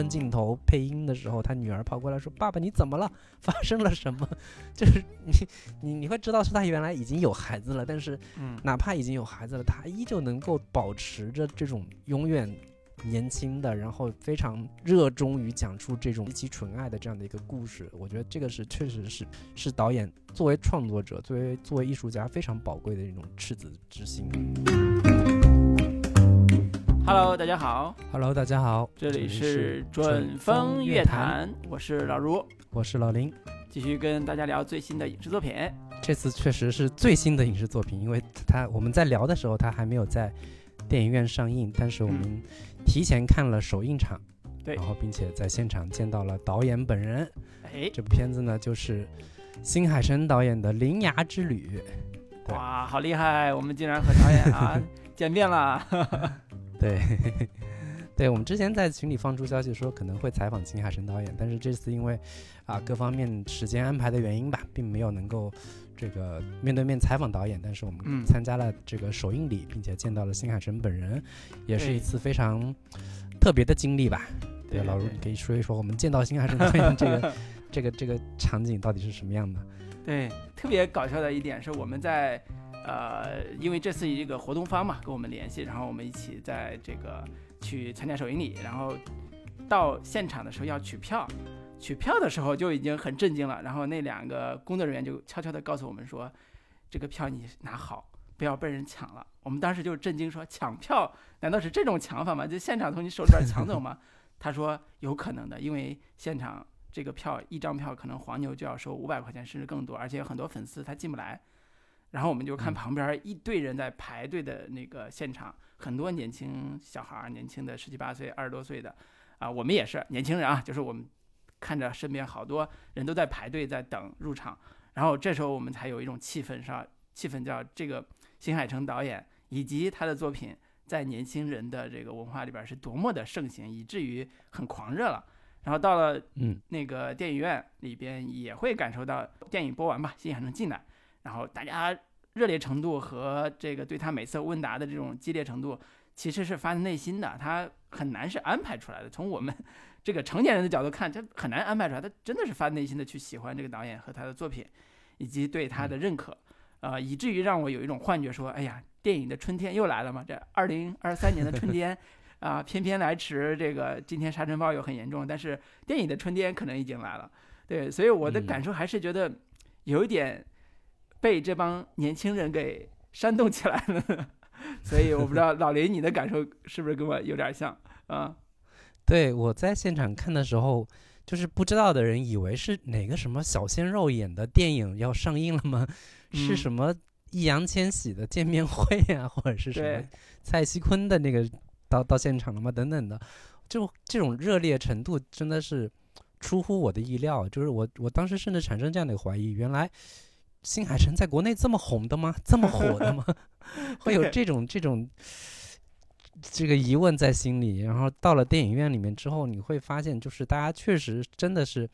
分镜头配音的时候，他女儿跑过来说：“爸爸，你怎么了？发生了什么？”就是你你你会知道是他原来已经有孩子了，但是嗯，哪怕已经有孩子了，他依旧能够保持着这种永远年轻的，然后非常热衷于讲述这种极其纯爱的这样的一个故事。我觉得这个是确实是是导演作为创作者，作为作为艺术家非常宝贵的一种赤子之心。Hello，大家好，Hello，大家好，这里是是准风乐坛，我是老如，我是老林。继续跟大家聊最新的影视作品。这次确实是最新的影视作品，因为它我们在聊的时候，它还没有在电影院上映，但是我们提前看了首映场，对然后并且在现场见到了导演本人。哎，这部片子呢，就是新海诚导演的《铃芽之旅》。哇，好厉害！我们竟然和导演啊 见面了。对，对，我们之前在群里放出消息说可能会采访新海诚导演，但是这次因为啊各方面时间安排的原因吧，并没有能够这个面对面采访导演，但是我们嗯参加了这个首映礼，并且见到了新海诚本人，也是一次非常特别的经历吧。对，对老卢，你可以说一说我们见到新海诚导演这个 这个这个场景到底是什么样的？对，特别搞笑的一点是我们在呃，因为这次这个活动方嘛跟我们联系，然后我们一起在这个去参加首映礼，然后到现场的时候要取票，取票的时候就已经很震惊了，然后那两个工作人员就悄悄地告诉我们说，这个票你拿好，不要被人抢了。我们当时就震惊说，抢票难道是这种抢法吗？就现场从你手里边抢走吗？他说有可能的，因为现场这个票一张票可能黄牛就要收五百块钱甚至更多，而且有很多粉丝他进不来。然后我们就看嗯。旁边一堆人在排队的那个现场，很多年轻小孩儿，年轻的十七八岁、二十多岁的，啊，我们也是年轻人啊，就是我们看着身边好多人都在排队在等入场，然后这时候我们才有一种气氛上，气氛叫这个新海诚导演以及他的作品在年轻人的这个文化里边是多么的盛行，以至于很狂热了。然后到了嗯，那个电影院里边也会感受到电影播完吧，新海诚进来，然后大家热烈程度和这个对他每次问答的这种激烈程度，其实是发自内心的，他很难是安排出来的。从我们 这个成年人的角度看，他很难安排出来，他真的是发自内心的去喜欢这个导演和他的作品，以及对他的认可，呃，以至于让我有一种幻觉，说，哎呀，电影的春天又来了嘛，这二零二三年的春天。啊，偏偏来迟。这个今天沙尘暴又很严重，但是电影的春天可能已经来了。对，所以我的嗯感受还是觉得有一点被这帮年轻人给煽动起来了。所以我不知道老林你的感受是不是跟我有点像啊？对，我在现场看的时候，就是不知道的人以为是哪个什么小鲜肉演的电影要上映了吗？是嗯什么易烊千玺的见面会啊、或者是什么蔡徐坤的那个到到现场了吗？等等的，就这种热烈程度真的是出乎我的意料。就是我我当时甚至产生这样的怀疑：原来新海诚在国内这么红的吗？这么火的吗？会有这种这种这个疑问在心里。然后到了电影院里面之后，你会发现，就是大家确实真的是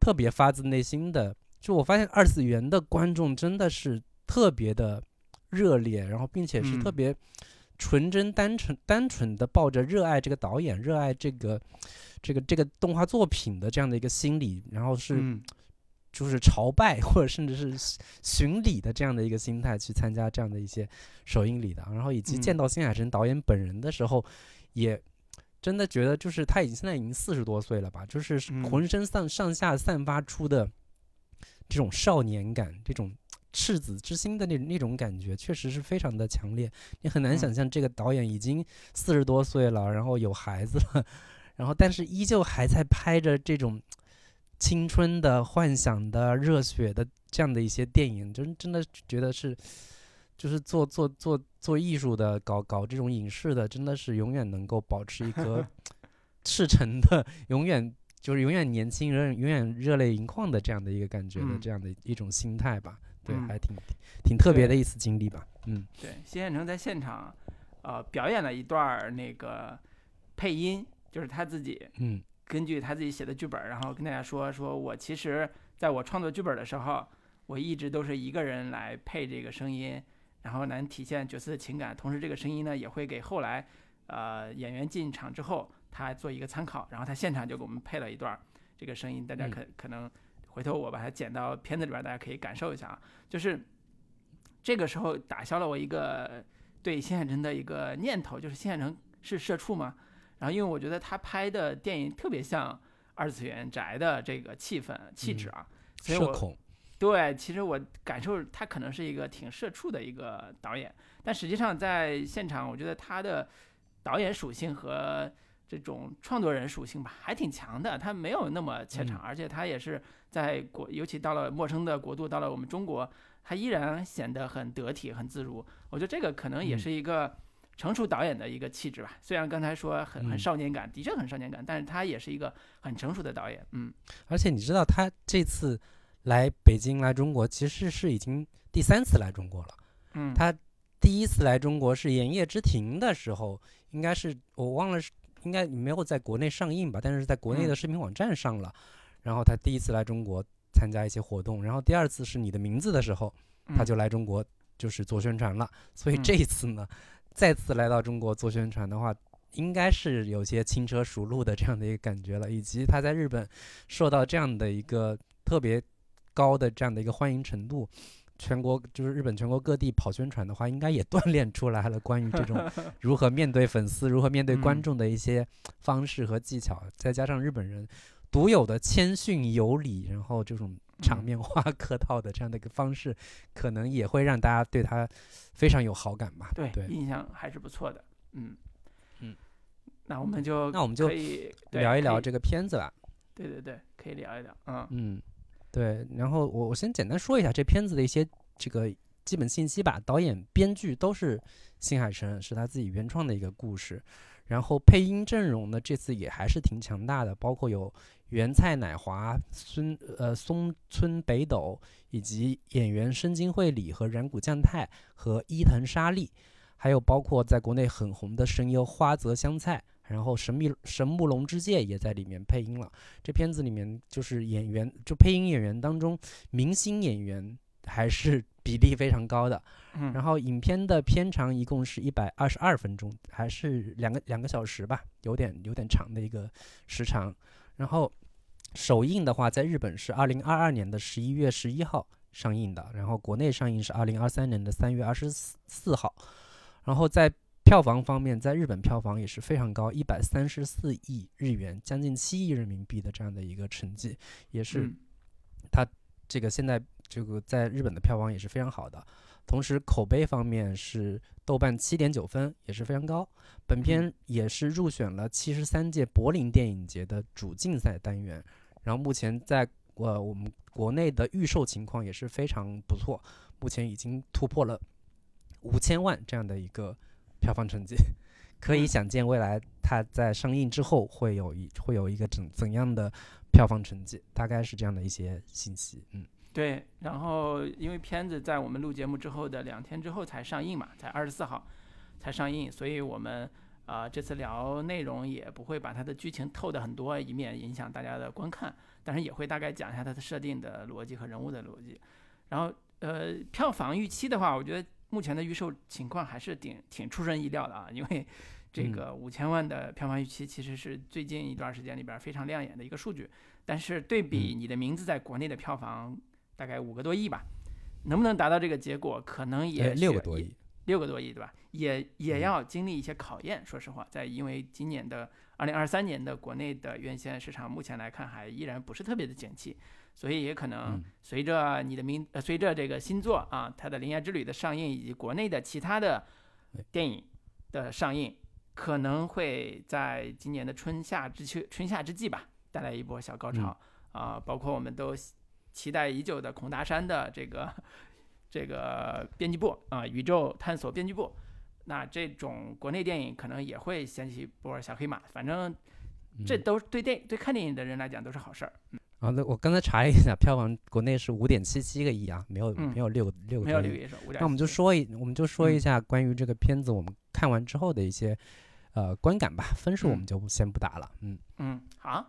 特别发自内心的。就我发现二次元的观众真的是特别的热烈，然后并且是特嗯别纯真、单纯、单纯的抱着热爱这个导演、热爱这个这个这个动画作品的这样的一个心理，然后是嗯就是朝拜 或者甚至是巡巡礼的这样的一个心态去参加这样的一些首映礼的，然后以及见嗯。到新海诚导演本人的时候，也真的觉得就是他已经现在已经四十多岁了吧，就是嗯。浑身上上下散发出的这种少年感，这种赤子之心的那那种感觉，确实是非常的强烈。你很难嗯。想象这个导演已经四十多岁了，然后有孩子了，然后但是依旧还在拍着这种青春的、幻想的、热血的这样的一些电影，真真的觉得是，就是做做做做艺术的，搞搞这种影视的，真的是永远能够保持一颗 赤诚的，永远就是永远年轻人，永远热泪盈眶的这样的一个感觉的嗯这样的一种心态吧。对，嗯还挺挺特别的一次经历吧。嗯对，新海诚在现场呃表演了一段儿那个配音，就是他自己嗯根据他自己写的剧本儿，然后跟大家说，说我其实在我创作剧本的时候，我一直都是一个人来配这个声音，然后能体现角色的情感，同时这个声音呢也会给后来呃演员进场之后，他做一个参考，然后他现场就给我们配了一段儿这个声音，大家嗯可、可能回头我把它剪到片子里边儿，大家可以感受一下啊，就是这个时候打消了我一个对新海诚的一个念头，就是新海诚是社畜吗？然后因为我觉得他拍的电影特别像二次元宅的这个气氛气质啊，所以我对，其实我感受他可能是一个挺社畜的一个导演，但实际上在现场，我觉得他的导演属性和这种创作人属性吧，还挺强的。他没有那么怯场，嗯而且他也是在国，尤其到了陌生的国度，到了我们中国，他依然显得很得体、很自如。我觉得这个可能也嗯是一个成熟导演的一个气质吧。虽然刚才说很很嗯少年感，的确很少年感，但是他也是一个很成熟的导演。嗯而且你知道他这次来北京来中国，其实是已经第三次来中国了。嗯，他第一次来中国是《炎夜之庭》的时候，应该是我忘了是应该没有在国内上映吧，但是在国内的嗯视频网站上了。然后他第一次来中国参加一些活动，然后第二次是你的名字的时候，他嗯就来中国就是做宣传了。所以嗯这一次呢，再次来到中国做宣传的话，应该是有些轻车熟路的这样的一个感觉了，以及他在日本受到这样的一个特别高的这样的一个欢迎程度。全国就是日本全国各地跑宣传的话，应该也锻炼出来了关于这种 如何面对粉丝、如何面对观嗯众的一些方式和技巧，再加上日本人独有的谦逊有礼，然后这种场嗯面话 客套的这样的一个方式，可能也会让大家对他非常有好感吧。对，对，印象还是不错的。嗯嗯，那我们就那我们就可以对可以聊一聊这个片子吧。对对对，可以聊一聊。嗯嗯，对。然后我我先简单说一下这片子的一些这个基本信息吧。导演、编剧都是新海诚，是他自己原创的一个故事。然后配音阵容呢，这次也还是挺强大的，包括有原菜乃华、孙呃松村北斗，以及演员深津绘里和染谷将太和伊藤沙莉，还有包括在国内很红的声优花泽香菜，然后神秘神木龙之介也在里面配音了。这片子里面就是演员，就配音演员当中，明星演员还是比例非常高的。嗯，然后影片的片长一共是一百二十二分钟，还是两个两个小时吧，有点有点长的一个时长。然后首映的话，在日本是二零二二年的十一月十一号上映的，然后国内上映是二零二三年的三月二十四号。然后在票房方面，在日本票房也是非常高，一百三十四亿日元，将近七亿人民币的这样的一个成绩，也是它这个现在这个在日本的票房也是非常好的，同时口碑方面是豆瓣七点九分，也是非常高。本片也是入选了七十三届柏林电影节的主竞赛单元，然后目前在呃我们国内的预售情况也是非常不错，目前已经突破了五千万这样的一个票房成绩，可以嗯想见未来它在上映之后会有一会有一个怎怎样的票房成绩，大概是这样的一些信息，嗯。对。然后因为片子在我们录节目之后的两天之后才上映嘛，才二十四号才上映，所以我们啊、呃这次聊内容也不会把它的剧情透的很多，以免影响大家的观看，但是也会大概讲一下它的设定的逻辑和人物的逻辑。然后呃，票房预期的话，我觉得目前的预售情况还是挺挺出人意料的啊，因为 这嗯个五千万的票房预期其实是最近一段时间里边儿非常亮眼的一个数据，但是对比嗯你的名字在国内的票房大概五个多亿吧，能不能达到这个结果，可能也呃六个多亿，六个多亿对吧？也也嗯要经历一些考验。说实话，在因为今年的二零二三年的国内的院线市场目前来看还依然不是特别的景气，所以也可能嗯随着你的名呃随着这个新作啊它的《铃芽之旅》的上映以及国内的其他的电影的上映，可能会在今年的春夏之秋春夏之际吧带来一波小高潮啊、包括我们都期待已久的孔大山的这个 这个编辑部啊、宇宙探索编辑部。那这种国内电影可能也会掀起一波小黑马，反正这嗯都对电对看电影的人来讲都是好事儿。啊，那我刚才查了一下，票房国内是五点七七个亿啊，没有、嗯没有六个六。没有六个亿手，五点。那我们就说一，我们就说一嗯下关于这个片子，我们看完之后的一些呃观感吧。分数我嗯们就先不打了，嗯嗯，好，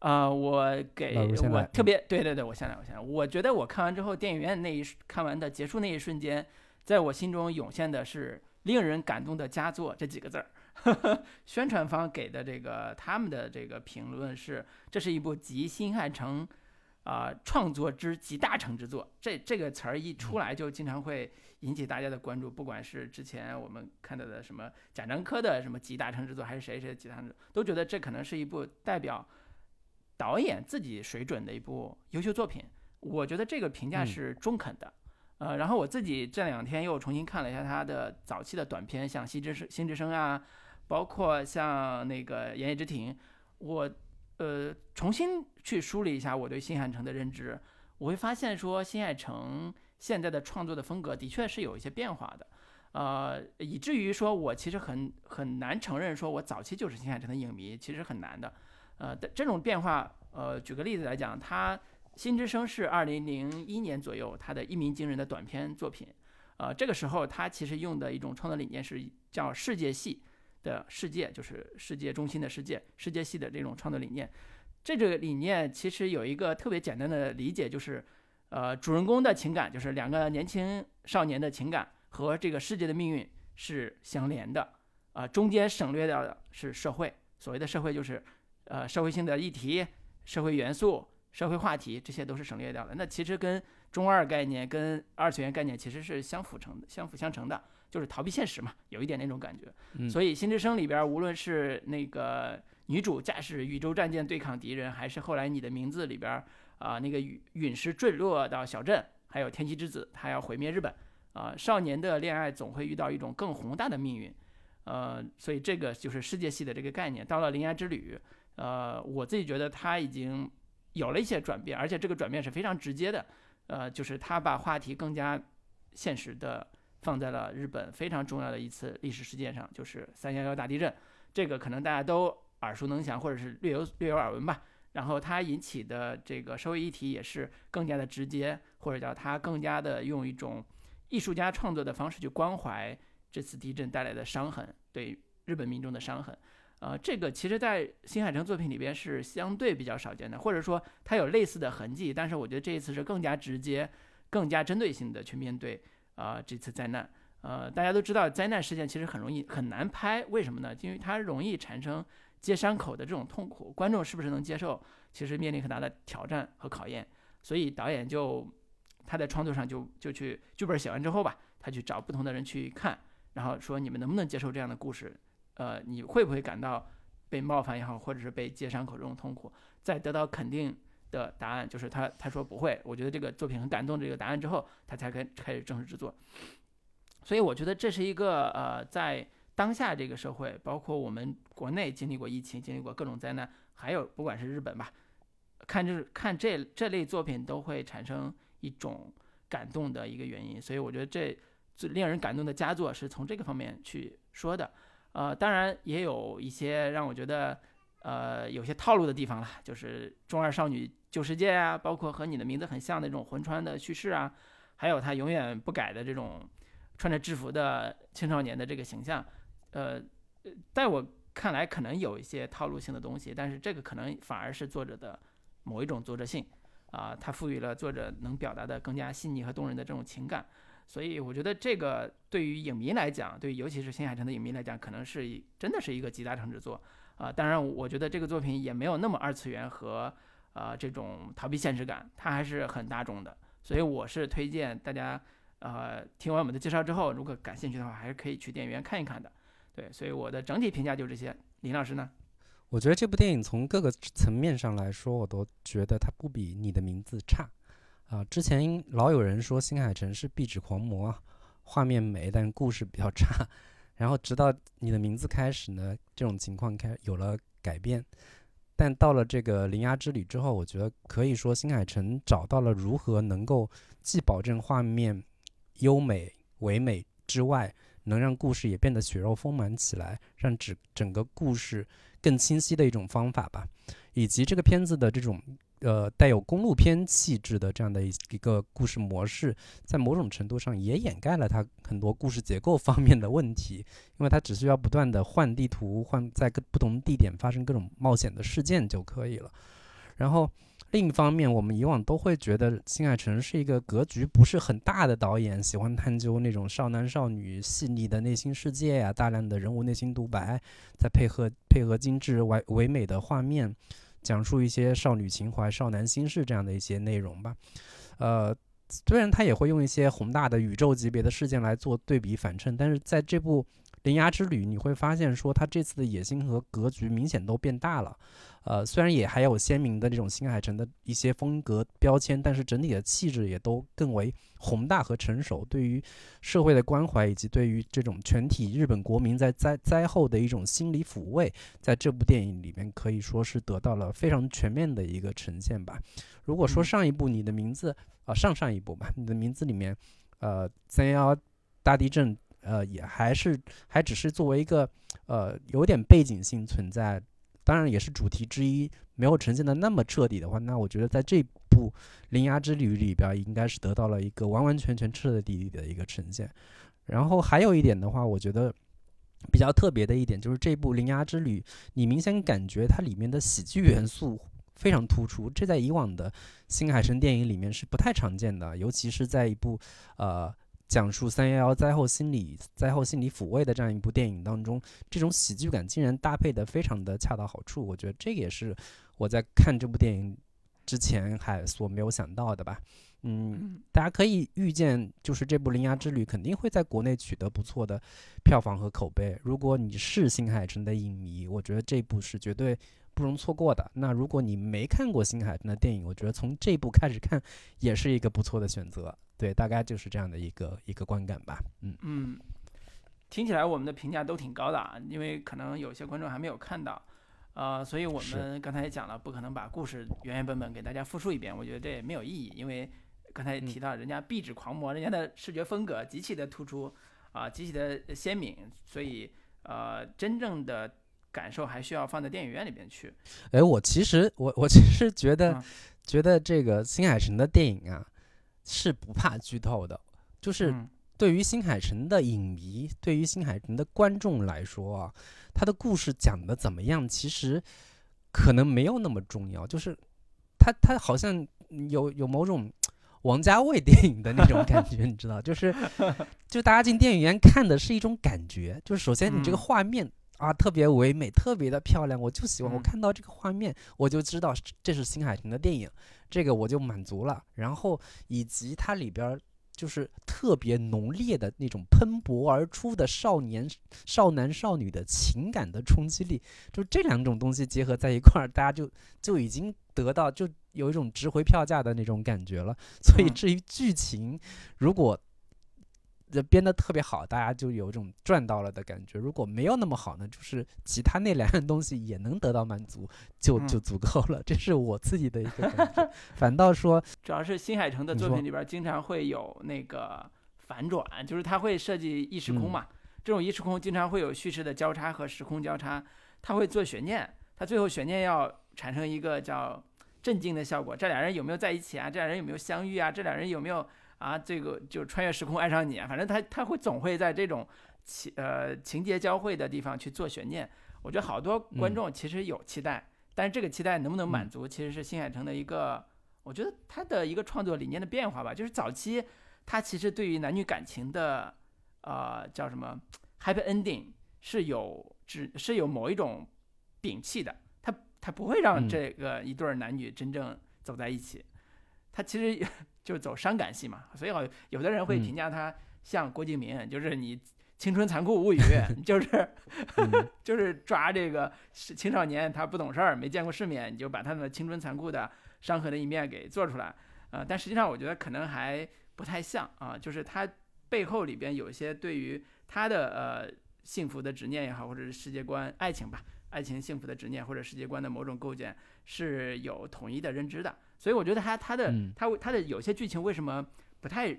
呃，我给我特别对对对，我先来，我先来。我觉得我看完之后，电影院那一瞬看完的结束那一瞬间，在我心中涌现的是令人感动的佳作这几个字儿。宣传方给的这个他们的这个评论是，这是一部集新海诚啊、创作之集大成之作。这这个词儿一出来，就经常会引起大家的关注。不管是之前我们看到的什么贾樟柯的什么集大成之作，还是谁谁的集大成之作，都觉得这可能是一部代表导演自己水准的一部优秀作品。我觉得这个评价嗯是中肯的。呃，然后我自己这两天又重新看了一下他的早期的短片，像《新之声》《新之声》啊，包括像那个《言叶之庭》，我呃重新去梳理一下我对新海诚的认知，我会发现说新海诚现在的创作的风格的确是有一些变化的，呃，以至于说我其实很很难承认说我早期就是新海诚的影迷，其实很难的，呃，的这种变化，呃，举个例子来讲，他《新之声》是二零零一年左右他的一鸣惊人的短篇作品，呃，这个时候他其实用的一种创作理念是叫世界系的世界，就是世界中心的世界，世界系的这种创作理念。这个理念其实有一个特别简单的理解，就是，呃，主人公的情感，就是两个年轻少年的情感和这个世界的命运是相连的，啊、中间省略掉的是社会，所谓的社会就是，呃，社会性的议题、社会元素、社会话题，这些都是省略掉的。那其实跟中二概念、跟二次元概念其实是相辅成的、相辅相成的，就是逃避现实嘛，有一点那种感觉。嗯所以《新之声》里边，无论是那个女主驾驶宇宙战舰对抗敌人，还是后来你的名字里边啊、那个陨陨石坠落到小镇，还有天气之子，他要毁灭日本啊、少年的恋爱总会遇到一种更宏大的命运，呃，所以这个就是世界系的这个概念。到了《铃芽之旅》，呃，我自己觉得他已经有了一些转变，而且这个转变是非常直接的，呃，就是他把话题更加现实的放在了日本非常重要的一次历史事件上，就是三幺幺大地震。这个可能大家都耳熟能详，或者是略有略有耳闻吧。然后它引起的这个社会议题也是更加的直接，或者叫它更加的用一种艺术家创作的方式去关怀这次地震带来的伤痕，对日本民众的伤痕。呃，这个其实，在新海诚作品里边是相对比较少见的，或者说它有类似的痕迹，但是我觉得这一次是更加直接、更加针对性的去面对啊、呃这次灾难。呃，大家都知道灾难事件其实很容易很难拍，为什么呢？因为它容易产生接伤口的这种痛苦，观众是不是能接受，其实面临很大的挑战和考验。所以导演就他在创作上就就去剧本写完之后吧，他去找不同的人去看，然后说你们能不能接受这样的故事？呃，你会不会感到被冒犯也好，或者是被揭伤口这种痛苦？在得到肯定的答案，就是他他说不会。我觉得这个作品很感动这个答案之后，他才开开始正式制作。所以我觉得这是一个呃，在当下这个社会，包括我们国内经历过疫情，经历过各种灾难，还有不管是日本吧，看就是看这这类作品都会产生一种感动的一个原因。所以我觉得这最令人感动的佳作是从这个方面去说的。呃，当然也有一些让我觉得呃有些套路的地方了，就是中二少女救世界啊，包括和你的名字很像的这种魂穿的叙事啊，还有他永远不改的这种穿着制服的青少年的这个形象，呃在我看来可能有一些套路性的东西，但是这个可能反而是作者的某一种作者性啊、它赋予了作者能表达的更加细腻和动人的这种情感。所以我觉得这个对于影迷来讲，对于尤其是新海诚的影迷来讲，可能是真的是一个集大成之作啊、当然，我觉得这个作品也没有那么二次元和呃这种逃避现实感，它还是很大众的。所以我是推荐大家呃听完我们的介绍之后，如果感兴趣的话，还是可以去电影院看一看的。对，所以我的整体评价就这些。林老师呢？我觉得这部电影从各个层面上来说，我都觉得它不比你的名字差。啊、之前老有人说新海诚是壁纸狂魔，画面美，但故事比较差。然后直到你的名字开始呢，这种情况开有了改变。但到了这个《铃芽之旅》之后，我觉得可以说新海诚找到了如何能够既保证画面优美唯美之外，能让故事也变得血肉丰满起来，让整整个故事更清晰的一种方法吧。以及这个片子的这种呃带有公路片气质的这样的一一个故事模式，在某种程度上也掩盖了它很多故事结构方面的问题，因为它只需要不断的换地图，换在各不同地点发生各种冒险的事件就可以了。然后另一方面，我们以往都会觉得新海诚是一个格局不是很大的导演，喜欢探究那种少男少女细腻的内心世界呀，大量的人物内心独白，再配合配合精致唯唯美的画面，讲述一些少女情怀、少男心事这样的一些内容吧。呃，虽然他也会用一些宏大的宇宙级别的事件来做对比反衬，但是在这部《铃芽之旅》，你会发现说他这次的野心和格局明显都变大了。呃，虽然也还有鲜明的这种新海诚的一些风格标签，但是整体的气质也都更为宏大和成熟。对于社会的关怀，以及对于这种全体日本国民在灾灾后的一种心理抚慰，在这部电影里面可以说是得到了非常全面的一个呈现吧。如果说上一部你的名字啊，上上一部吧，你的名字里面，呃，三幺大地震，呃，也还是还只是作为一个呃有点背景性存在。当然也是主题之一，没有呈现的那么彻底的话，那我觉得在这部《铃芽之旅》里边，应该是得到了一个完完全全彻彻底底的一个呈现。然后还有一点的话，我觉得比较特别的一点就是这部《铃芽之旅》，你明显感觉它里面的喜剧元素非常突出，这在以往的新海诚电影里面是不太常见的，尤其是在一部呃。讲述三幺幺灾后心理灾后心理抚慰的这样一部电影当中，这种喜剧感竟然搭配的非常的恰到好处。我觉得这也是我在看这部电影之前还所没有想到的吧。嗯，大家可以预见，就是这部《铃芽之旅》肯定会在国内取得不错的票房和口碑。如果你是新海诚的影迷，我觉得这部是绝对不容错过的。那如果你没看过新海诚的电影，我觉得从这部开始看也是一个不错的选择。对，大概就是这样的一个一个观感吧。嗯嗯，听起来我们的评价都挺高的啊，因为可能有些观众还没有看到，呃，所以我们刚才也讲了，不可能把故事原原本本给大家复述一遍，我觉得这也没有意义，因为刚才也提到人家壁纸狂魔，人家的视觉风格极其的突出啊，极其的鲜明，所以呃，真正的感受还需要放在电影院里边去。哎，我其实我我其实觉得觉得这个新海诚的电影啊。是不怕剧透的，就是对于新海诚的影迷，对于新海诚的观众来说啊，他的故事讲的怎么样，其实可能没有那么重要。就是他他好像有有某种王家卫电影的那种感觉，你知道，就是 就大家进电影院看的是一种感觉，就是首先你这个画面啊特别唯美，特别的漂亮，我就喜欢，我看到这个画面我就知道这是新海诚的电影。这个我就满足了，然后以及它里边就是特别浓烈的那种喷薄而出的少年、少男、少女的情感的冲击力，就这两种东西结合在一块儿，大家就就已经得到就有一种值回票价的那种感觉了。所以至于剧情，如果这编的特别好，大家就有一种赚到了的感觉。如果没有那么好呢，就是其他那两样东西也能得到满足，就就足够了。这是我自己的一个感觉。反倒说，主要是新海诚的作品里边经常会有那个反转，就是他会设计异时空嘛。这种异时空经常会有叙事的交叉和时空交叉，他会做悬念，他最后悬念要产生一个叫震惊的效果。这俩人有没有在一起啊？这俩人有没有相遇啊？这俩人有没有？啊，这个就穿越时空爱上你，反正他他会总会在这种情呃情节交汇的地方去做悬念。我觉得好多观众其实有期待，但是这个期待能不能满足，其实是新海诚的一个，我觉得他的一个创作理念的变化吧。就是早期他其实对于男女感情的呃叫什么 happy ending 是有只是有某一种摒弃的，他他不会让这个一对男女真正走在一起。他其实就走伤感戏嘛，所以好有的人会评价他像郭敬明，就是你青春残酷物语，就是 就是抓这个青少年他不懂事儿，没见过世面，你就把他的青春残酷的伤痕的一面给做出来，呃，但实际上我觉得可能还不太像啊，就是他背后里边有一些对于他的呃幸福的执念也好，或者是世界观爱情吧，爱情幸福的执念或者世界观的某种构建是有统一的认知的。所以我觉得他他的他他的有些剧情为什么不太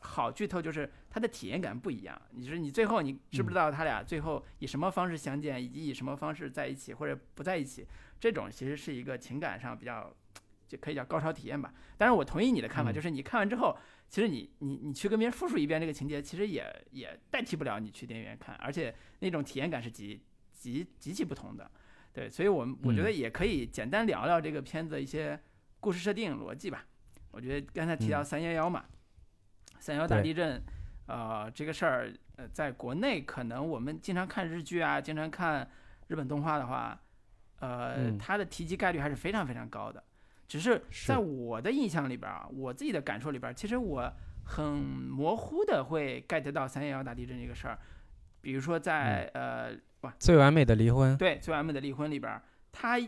好剧透，就是他的体验感不一样。你说你最后你知不知道他俩最后以什么方式相见，以及以什么方式在一起或者不在一起？这种其实是一个情感上比较就可以叫高潮体验吧。当然我同意你的看法，就是你看完之后，其实你你你去跟别人复述一遍这个情节，其实也也代替不了你去电影院看，而且那种体验感是极极极其不同的。对，所以我们我觉得也可以简单聊聊这个片子一些。故事设定逻辑吧。我觉得刚才提到嗯三幺幺嘛，三幺大地震，呃，这个事儿，呃，在国内可能我们经常看日剧啊，经常看日本动画的话，呃，嗯它的提及概率还是非常非常高的。只是是在我的印象里边儿啊，我自己的感受里边儿，其实我很模糊的会 get 到三幺幺大地震这个事儿。比如说在、呃，哇，最完美的离婚，对《最完美的离婚》里边儿，它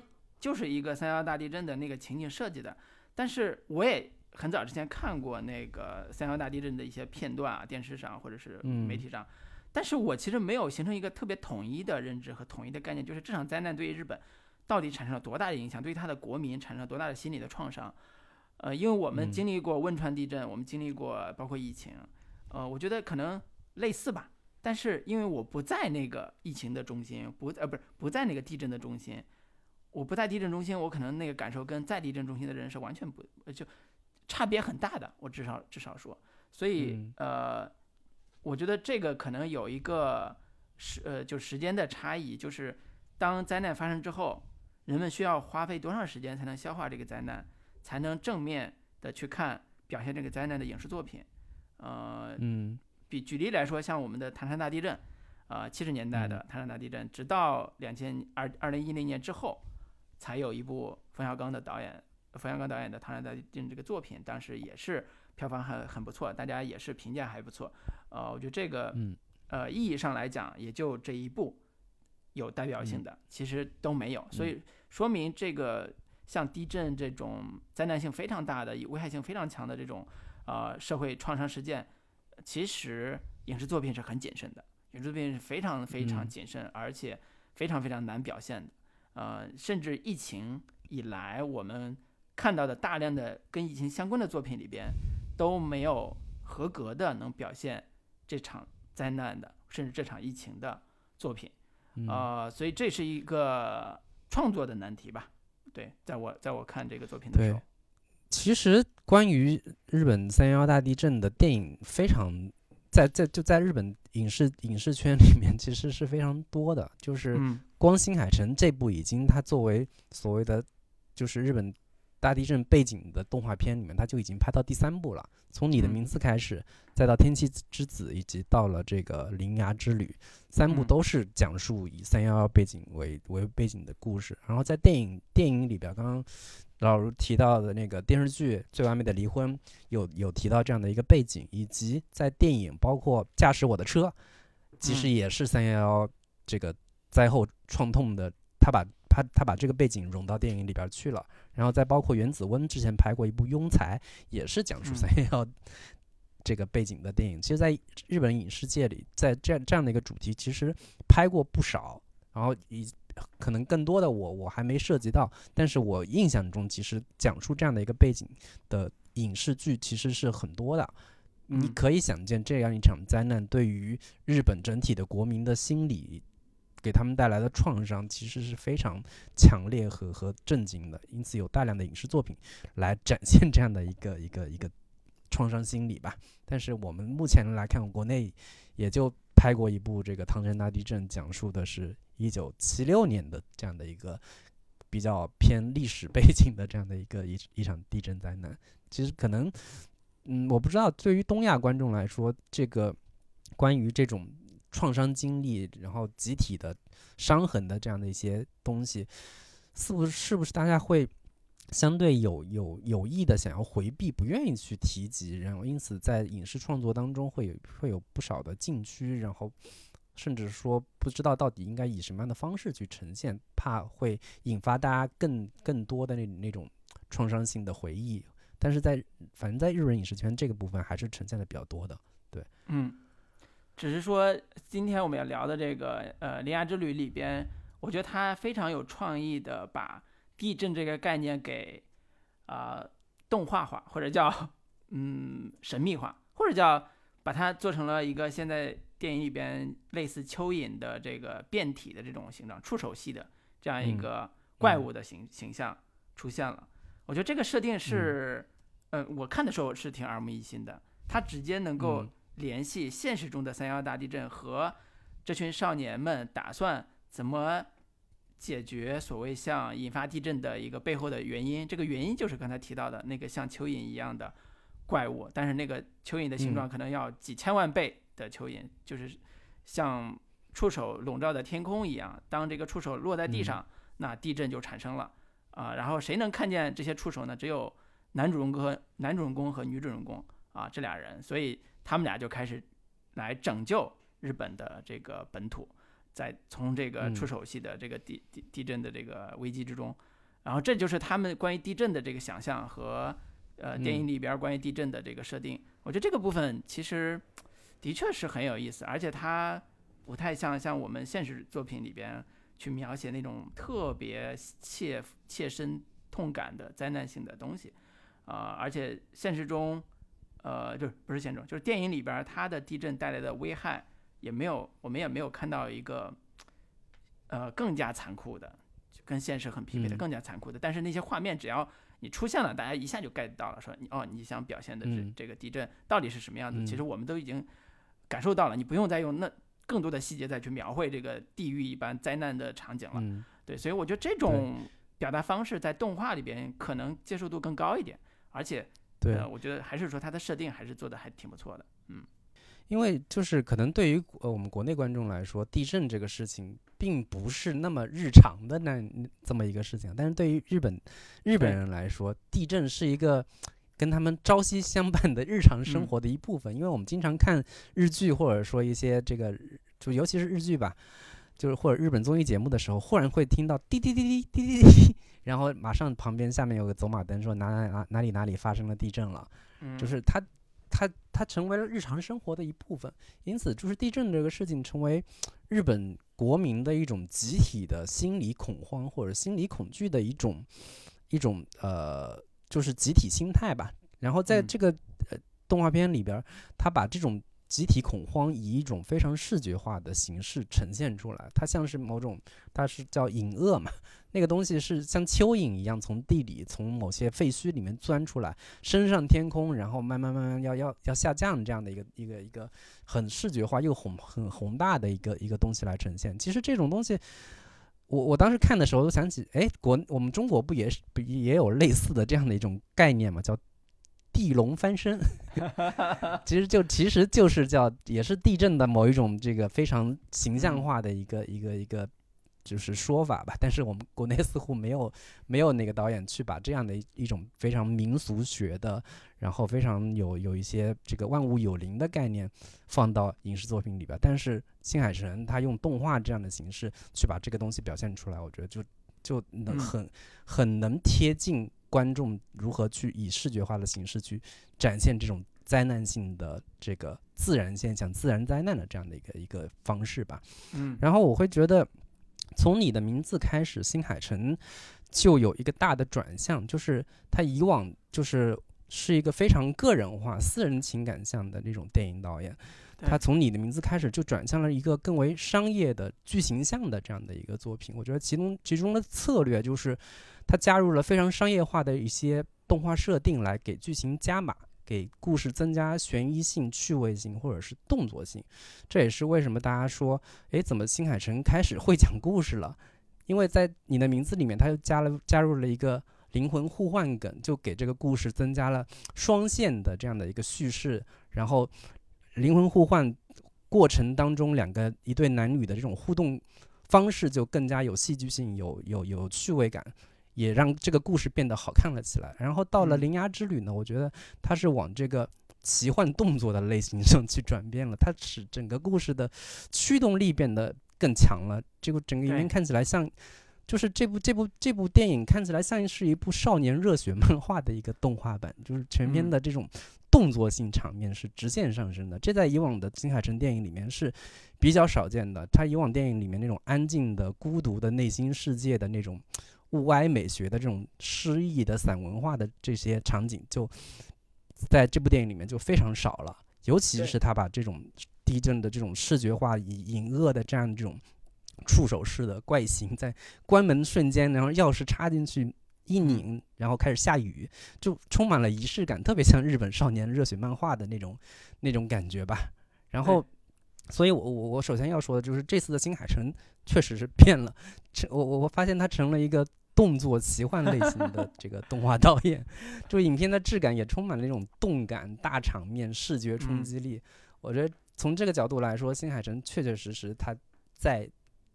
就是一个三幺幺大地震的那个情景设计的。但是我也很早之前看过那个三幺大地震的一些片段啊，电视上或者是嗯媒体上，但是我其实没有形成一个特别统一的认知和统一的概念，就是这场灾难对于日本到底产生了多大的影响，对于他的国民产生了多大的心理的创伤。呃，因为我们嗯经历过汶川地震，我们经历过包括疫情，呃，我觉得可能类似吧。但是因为我不在那个疫情的中心，不呃不是不在那个地震的中心，我不在地震中心，我可能那个感受跟在地震中心的人是完全不呃就差别很大的。我至少至少说，所以、嗯呃，我觉得这个可能有一个时呃就时间的差异，就是当灾难发生之后，人们需要花费多长时间才能消化这个灾难，才能正面的去看表现这个灾难的影视作品。呃，嗯比举例来说，像我们的唐山大地震，啊、七十年代的唐山大地震，直到两千二二零一零年之后，才有一部冯小刚的导演，冯小刚导演的《唐山大地震》这个作品，当时也是票房很很不错，大家也是评价还不错。呃，我觉得这个嗯呃意义上来讲，也就这一部有代表性的，其实都没有，所以说明这个像地震这种灾难性非常大的、危害性非常强的这种呃社会创伤事件，其实影视作品是很谨慎的，影视作品是非常非常嗯谨慎，而且非常非常难表现的。呃，甚至疫情以来，我们看到的大量的跟疫情相关的作品里边，都没有合格的能表现这场灾难的，甚至这场疫情的作品。嗯呃，所以这是一个创作的难题吧？对，在我在我看这个作品的时对候，其实关于日本三幺幺大地震的电影非常在在就在日本影视影视圈里面其实是非常多的，就是嗯光新海诚这部已经它作为所谓的就是日本大地震背景的动画片里面，它就已经拍到第三部了。从你的嗯名字开始，再到天气之子，以及到了这个铃芽之旅，三部嗯都是讲述以三幺幺背景为为背景的故事。然后在电影电影里边，刚刚老卢提到的那个电视剧《最完美的离婚》有有提到这样的一个背景，以及在电影包括《驾驶我的车》，其实嗯也是三幺幺这个灾后创痛的，他把他他把这个背景融到电影里边去了。然后再包括原子温之前拍过一部《庸才》，也是讲述嗯三幺幺这个背景的电影。其实，在日本影视界里，在这样这样的一个主题，其实拍过不少。然后以可能更多的我我还没涉及到，但是我印象中其实讲述这样的一个背景的影视剧其实是很多的。你嗯可以想见，这样一场灾难对于日本整体的国民的心理，给他们带来的创伤，其实是非常强烈和和震惊的。因此，有大量的影视作品来展现这样的一个一个一个创伤心理吧。但是我们目前来看，国内也就拍过一部这个唐山大地震，讲述的是一九七六年的这样的一个比较偏历史背景的这样的一个一一场地震灾难。其实可能，嗯，我不知道对于东亚观众来说，这个关于这种创伤经历，然后集体的伤痕的这样的一些东西，是不是不是大家会相对有有有意的想要回避，不愿意去提及，然后因此在影视创作当中会有会有不少的禁区，然后甚至说不知道到底应该以什么样的方式去呈现，怕会引发大家更更多的那那种创伤性的回忆。但是在反正在日本影视圈这个部分还是呈现的比较多的。对嗯，只是说今天我们要聊的这个呃《铃芽之旅》里边，我觉得它非常有创意的把地震这个概念给啊、动画化，或者叫嗯神秘化，或者叫把它做成了一个现在电影里边类似蚯蚓的这个变体的这种形状，触手系的这样一嗯个怪物的形、形象出现了。我觉得这个设定是，呃，我看的时候是挺耳目一新的，它直接能够嗯联系现实中的三幺大地震和这群少年们打算怎么解决所谓像引发地震的一个背后的原因。这个原因就是刚才提到的那个像蚯蚓一样的怪物，但是那个蚯蚓的形状可能要几千万倍的蚯蚓，就是像触手笼罩的天空一样。当这个触手落在地上，那地震就产生了啊。然后谁能看见这些触手呢？只有男主人公和男主人公和女主人公啊这俩人，所以他们俩就开始来拯救日本的这个本土。在从这个出手系的这个地地地震的这个危机之中，然后这就是他们关于地震的这个想象和呃电影里边关于地震的这个设定。我觉得这个部分其实的确是很有意思，而且它不太像像我们现实作品里边去描写那种特别切切身痛感的灾难性的东西啊，而且现实中呃就是不是现实中，就是电影里边它的地震带来的危害。也没有，我们也没有看到一个，呃，更加残酷的，跟现实很匹配的更加残酷的。但是那些画面，只要你出现了，大家一下就 get 到了，说你哦，你想表现的是这个地震到底是什么样子？其实我们都已经感受到了，你不用再用那更多的细节再去描绘这个地狱一般灾难的场景了。对，所以我觉得这种表达方式在动画里边可能接受度更高一点，而且，对，我觉得还是说它的设定还是做的还挺不错的，嗯。因为就是可能对于呃我们国内观众来说，地震这个事情并不是那么日常的那这么一个事情，但是对于日本日本人来说，地震是一个跟他们朝夕相伴的日常生活的一部分。因为我们经常看日剧，或者说一些这个就尤其是日剧吧，就是或者日本综艺节目的时候，忽然会听到滴滴滴滴滴滴滴，然后马上旁边下面有个走马灯说哪哪哪哪里哪里发生了地震了，就是它。它它成为了日常生活的一部分，因此就是地震这个事情成为日本国民的一种集体的心理恐慌或者心理恐惧的一种一种呃，就是集体心态吧。然后在这个呃动画片里边，他把这种集体恐慌以一种非常视觉化的形式呈现出来，它像是某种，它是叫隐恶嘛。那个东西是像蚯蚓一样从地里、从某些废墟里面钻出来，升上天空，然后慢慢慢慢要要要下降这样的一个一个一个很视觉化又宏很宏大的一个一个东西来呈现。其实这种东西，我我当时看的时候都想起，哎，国我们中国不也是也有类似的这样的一种概念嘛，叫地龙翻身。其实就其实就是叫也是地震的某一种这个非常形象化的一个一个一个。就是说法吧，但是我们国内似乎没有 没有那个导演去把这样的一种非常民俗学的，然后非常有有一些这个万物有灵的概念放到影视作品里边。但是新海诚他用动画这样的形式去把这个东西表现出来，我觉得就就能很很能贴近观众如何去以视觉化的形式去展现这种灾难性的这个自然现象、自然灾难的这样的一个一个方式吧。嗯，然后我会觉得。从你的名字开始，新海诚就有一个大的转向，就是他以往就是是一个非常个人化、私人情感向的那种电影导演，他从你的名字开始就转向了一个更为商业的剧情向的这样的一个作品。我觉得其中其中的策略就是他加入了非常商业化的一些动画设定来给剧情加码。给故事增加悬疑性、趣味性，或者是动作性，这也是为什么大家说，诶，怎么新海诚开始会讲故事了？因为在你的名字里面，他又加了加入了一个灵魂互换梗，就给这个故事增加了双线的这样的一个叙事。然后，灵魂互换过程当中，两个一对男女的这种互动方式就更加有戏剧性、有有有趣味感。也让这个故事变得好看了起来。然后到了《铃芽之旅》呢，我觉得它是往这个奇幻动作的类型上去转变了，它使整个故事的驱动力变得更强了。这个整个影片看起来像，就是这部这部这部电影看起来像是一部少年热血漫画的一个动画版，就是全片的这种动作性场面是直线上升的。这在以往的金海诚电影里面是比较少见的。他以往电影里面那种安静的、孤独的内心世界的那种。物哀美学的这种诗意的散文化的这些场景，就在这部电影里面就非常少了。尤其是他把这种地震的这种视觉化、隐隐恶的这样这种触手式的怪形，在关门瞬间，然后钥匙插进去一拧，然后开始下雨，就充满了仪式感，特别像日本少年热血漫画的那种那种感觉吧。然后所以我我我首先要说的就是这次的新海诚确实是变了，成我我我发现他成了一个动作奇幻类型的这个动画导演，就影片的质感也充满了那种动感、大场面、视觉冲击力。我觉得从这个角度来说，新海诚确确实实他在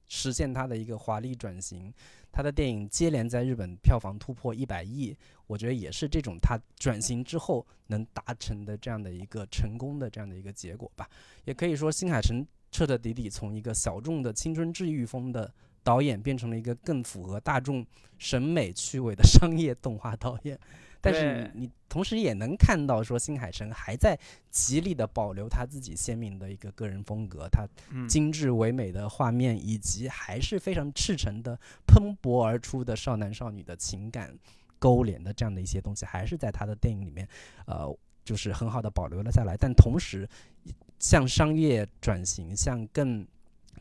实现他的一个华丽转型。他的电影接连在日本票房突破一百亿，我觉得也是这种他转型之后能达成的这样的一个成功的这样的一个结果吧。也可以说，新海诚彻彻底底从一个小众的青春治愈风的导演，变成了一个更符合大众审美趣味的商业动画导演。但是你你同时也能看到，说新海诚还在极力的保留他自己鲜明的一个个人风格，他精致唯美的画面，以及还是非常赤诚的喷薄而出的少男少女的情感勾连的这样的一些东西，还是在他的电影里面，呃，就是很好的保留了下来。但同时，向商业转型，向更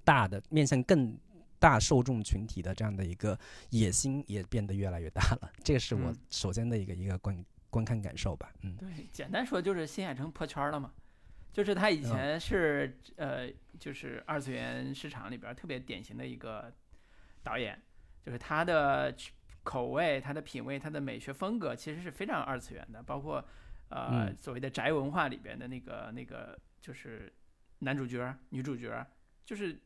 大的面向更。大受众群体的这样的一个野心也变得越来越大了，这个是我首先的一个一个观观看感受吧。嗯，对，简单说就是新海诚破圈了嘛，就是他以前是呃，就是二次元市场里边特别典型的一个导演，就是他的口味、他的品味、他的美学风格其实是非常二次元的，包括呃所谓的宅文化里边的那个那个就是男主角、女主角，就是。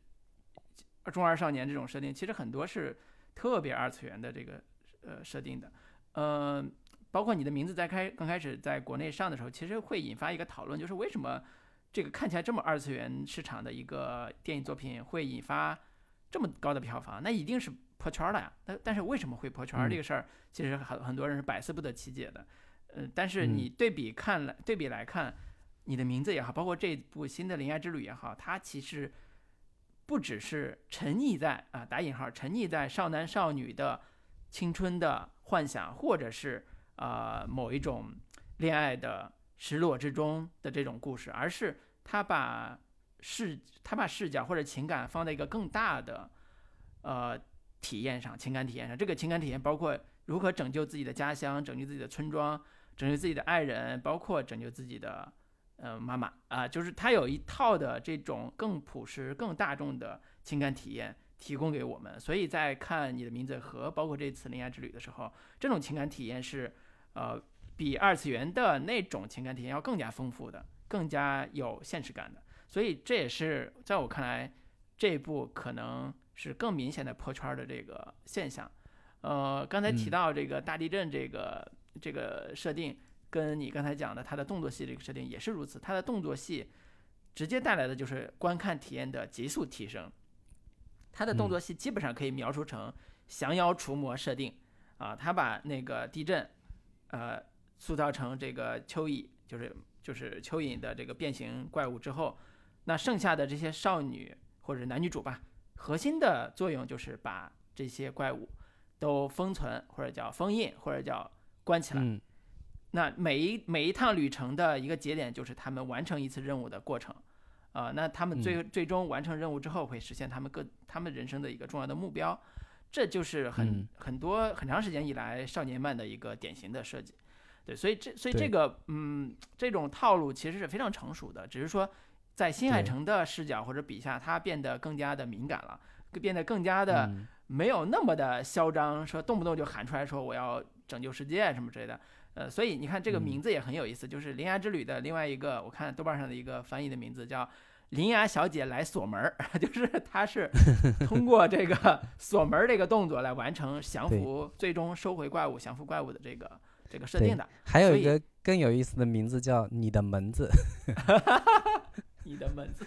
中二少年这种设定，其实很多是特别二次元的这个呃设定的，呃，包括你的名字在开刚开始在国内上的时候，其实会引发一个讨论，就是为什么这个看起来这么二次元市场的一个电影作品会引发这么高的票房？那一定是破圈了呀。但但是为什么会破圈这个事儿，其实很很多人是百思不得其解的。呃，但是你对比看来对比来看，你的名字也好，包括这部新的《灵爱之旅》也好，它其实。不只是沉溺在啊打引号沉溺在少男少女的青春的幻想，或者是啊某一种恋爱的失落之中的这种故事，而是他把视他把视角或者情感放在一个更大的呃体验上，情感体验上。这个情感体验包括如何拯救自己的家乡，拯救自己的村庄，拯救自己的爱人，包括拯救自己的。呃，妈妈啊，就是他有一套的这种更朴实、更大众的情感体验提供给我们，所以在看你的名字和包括这次恋爱之旅的时候，这种情感体验是呃比二次元的那种情感体验要更加丰富的，更加有现实感的。所以这也是在我看来，这部可能是更明显的破圈的这个现象。呃，刚才提到这个大地震这个这个设定。跟你刚才讲的他的动作戏这个设定也是如此，他的动作戏直接带来的就是观看体验的急速提升。他的动作戏基本上可以描述成降妖除魔设定啊，他把那个地震呃塑造成这个蚯蚓，就是就是蚯蚓的这个变形怪物之后，那剩下的这些少女或者男女主吧，核心的作用就是把这些怪物都封存或者叫封印或者叫关起来。那每一每一趟旅程的一个节点，就是他们完成一次任务的过程，啊，那他们最最终完成任务之后，会实现他们各他们人生的一个重要的目标，这就是很很多很长时间以来少年漫的一个典型的设计，对，所以这所以这个嗯这种套路其实是非常成熟的，只是说在新海诚的视角或者笔下，他变得更加的敏感了，变得更加的没有那么的嚣张，说动不动就喊出来说我要拯救世界什么之类的。呃，所以你看这个名字也很有意思，就是《铃芽之旅》的另外一个，我看豆瓣上的一个翻译的名字叫“铃芽小姐来锁门儿”，就是她是通过这个 锁门这个动作来完成降服，最终收回怪物、降服怪物的这个这个设定的。还有一个更有意思的名字叫“你的门子 ”，你的门子。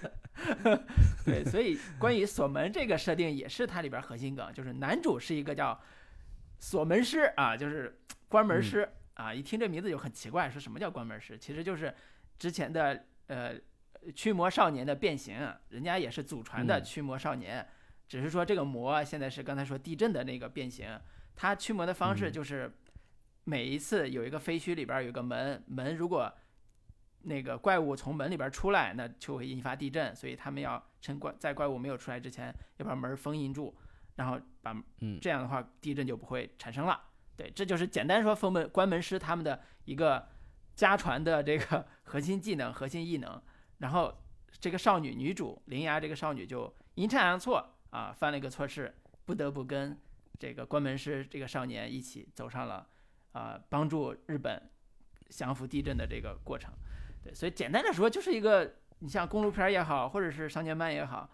对，所以关于锁门这个设定也是它里边核心梗，就是男主是一个叫锁门师啊，就是关门师。啊，一听这名字就很奇怪，说什么叫关门师？其实就是之前的呃驱魔少年的变形，人家也是祖传的驱魔少年，只是说这个魔现在是刚才说地震的那个变形，他驱魔的方式就是每一次有一个废墟里边有个门，门如果那个怪物从门里边出来，那就会引发地震，所以他们要趁怪在怪物没有出来之前，要把门封印住，然后把这样的话地震就不会产生了。对，这就是简单说封门关门师他们的一个家传的这个 核心技能、核心异能。然后这个少女女主铃芽这个少女就阴差阳错啊，犯了一个错事，不得不跟这个关门师这个少年一起走上了啊帮助日本降服地震的这个过程。对，所以简单的说，就是一个你像公路片也好，或者是少年漫也好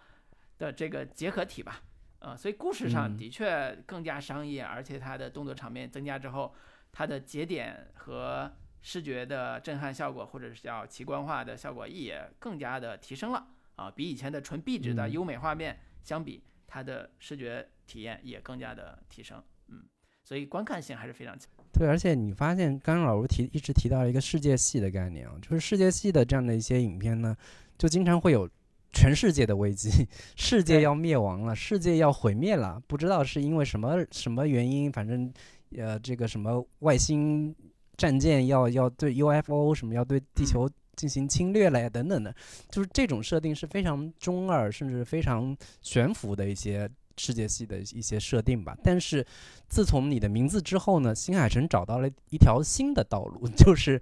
的这个结合体吧。呃，所以故事上的确更加商业，而且它的动作场面增加之后，它的节点和视觉的震撼效果，或者是叫奇观化的效果也更加的提升了啊，比以前的纯壁纸的优美画面相比，它的视觉体验也更加的提升。嗯，所以观看性还是非常强。对，而且你发现刚刚老吴提一直提到一个世界系的概念啊，就是世界系的这样的一些影片呢，就经常会有。全世界的危机，世界要灭亡了，世界要毁灭了，不知道是因为什么什么原因，反正，呃，这个什么外星战舰要要对 UFO 什么要对地球进行侵略了呀，等等的，就是这种设定是非常中二，甚至非常悬浮的一些世界系的一些设定吧。但是，自从你的名字之后呢，新海诚找到了一条新的道路，就是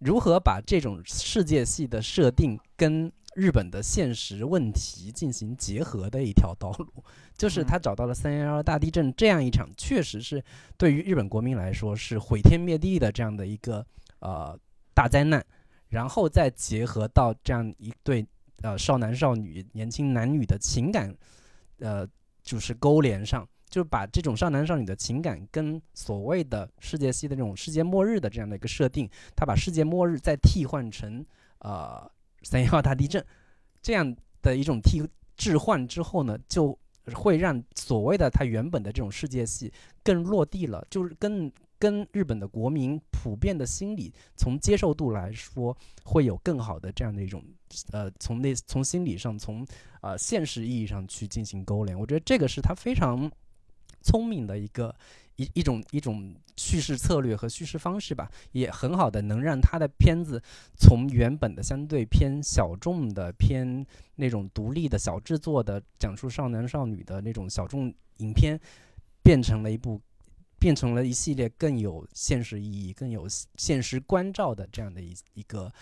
如何把这种世界系的设定跟日本的现实问题进行结合的一条道路，就是他找到了三幺幺大地震这样一场，确实是对于日本国民来说是毁天灭地的这样的一个呃大灾难，然后再结合到这样一对呃少男少女、年轻男女的情感，呃，就是勾连上，就把这种少男少女的情感跟所谓的世界系的这种世界末日的这样的一个设定，他把世界末日再替换成呃。三幺大地震，这样的一种替置换之后呢，就会让所谓的它原本的这种世界系更落地了，就是跟跟日本的国民普遍的心理从接受度来说，会有更好的这样的一种呃，从那从心理上，从呃现实意义上去进行勾连。我觉得这个是他非常聪明的一个。一一种一种叙事策略和叙事方式吧，也很好的能让他的片子从原本的相对偏小众的、偏那种独立的小制作的讲述少男少女的那种小众影片，变成了一部，变成了一系列更有现实意义、更有现实关照的这样的一一个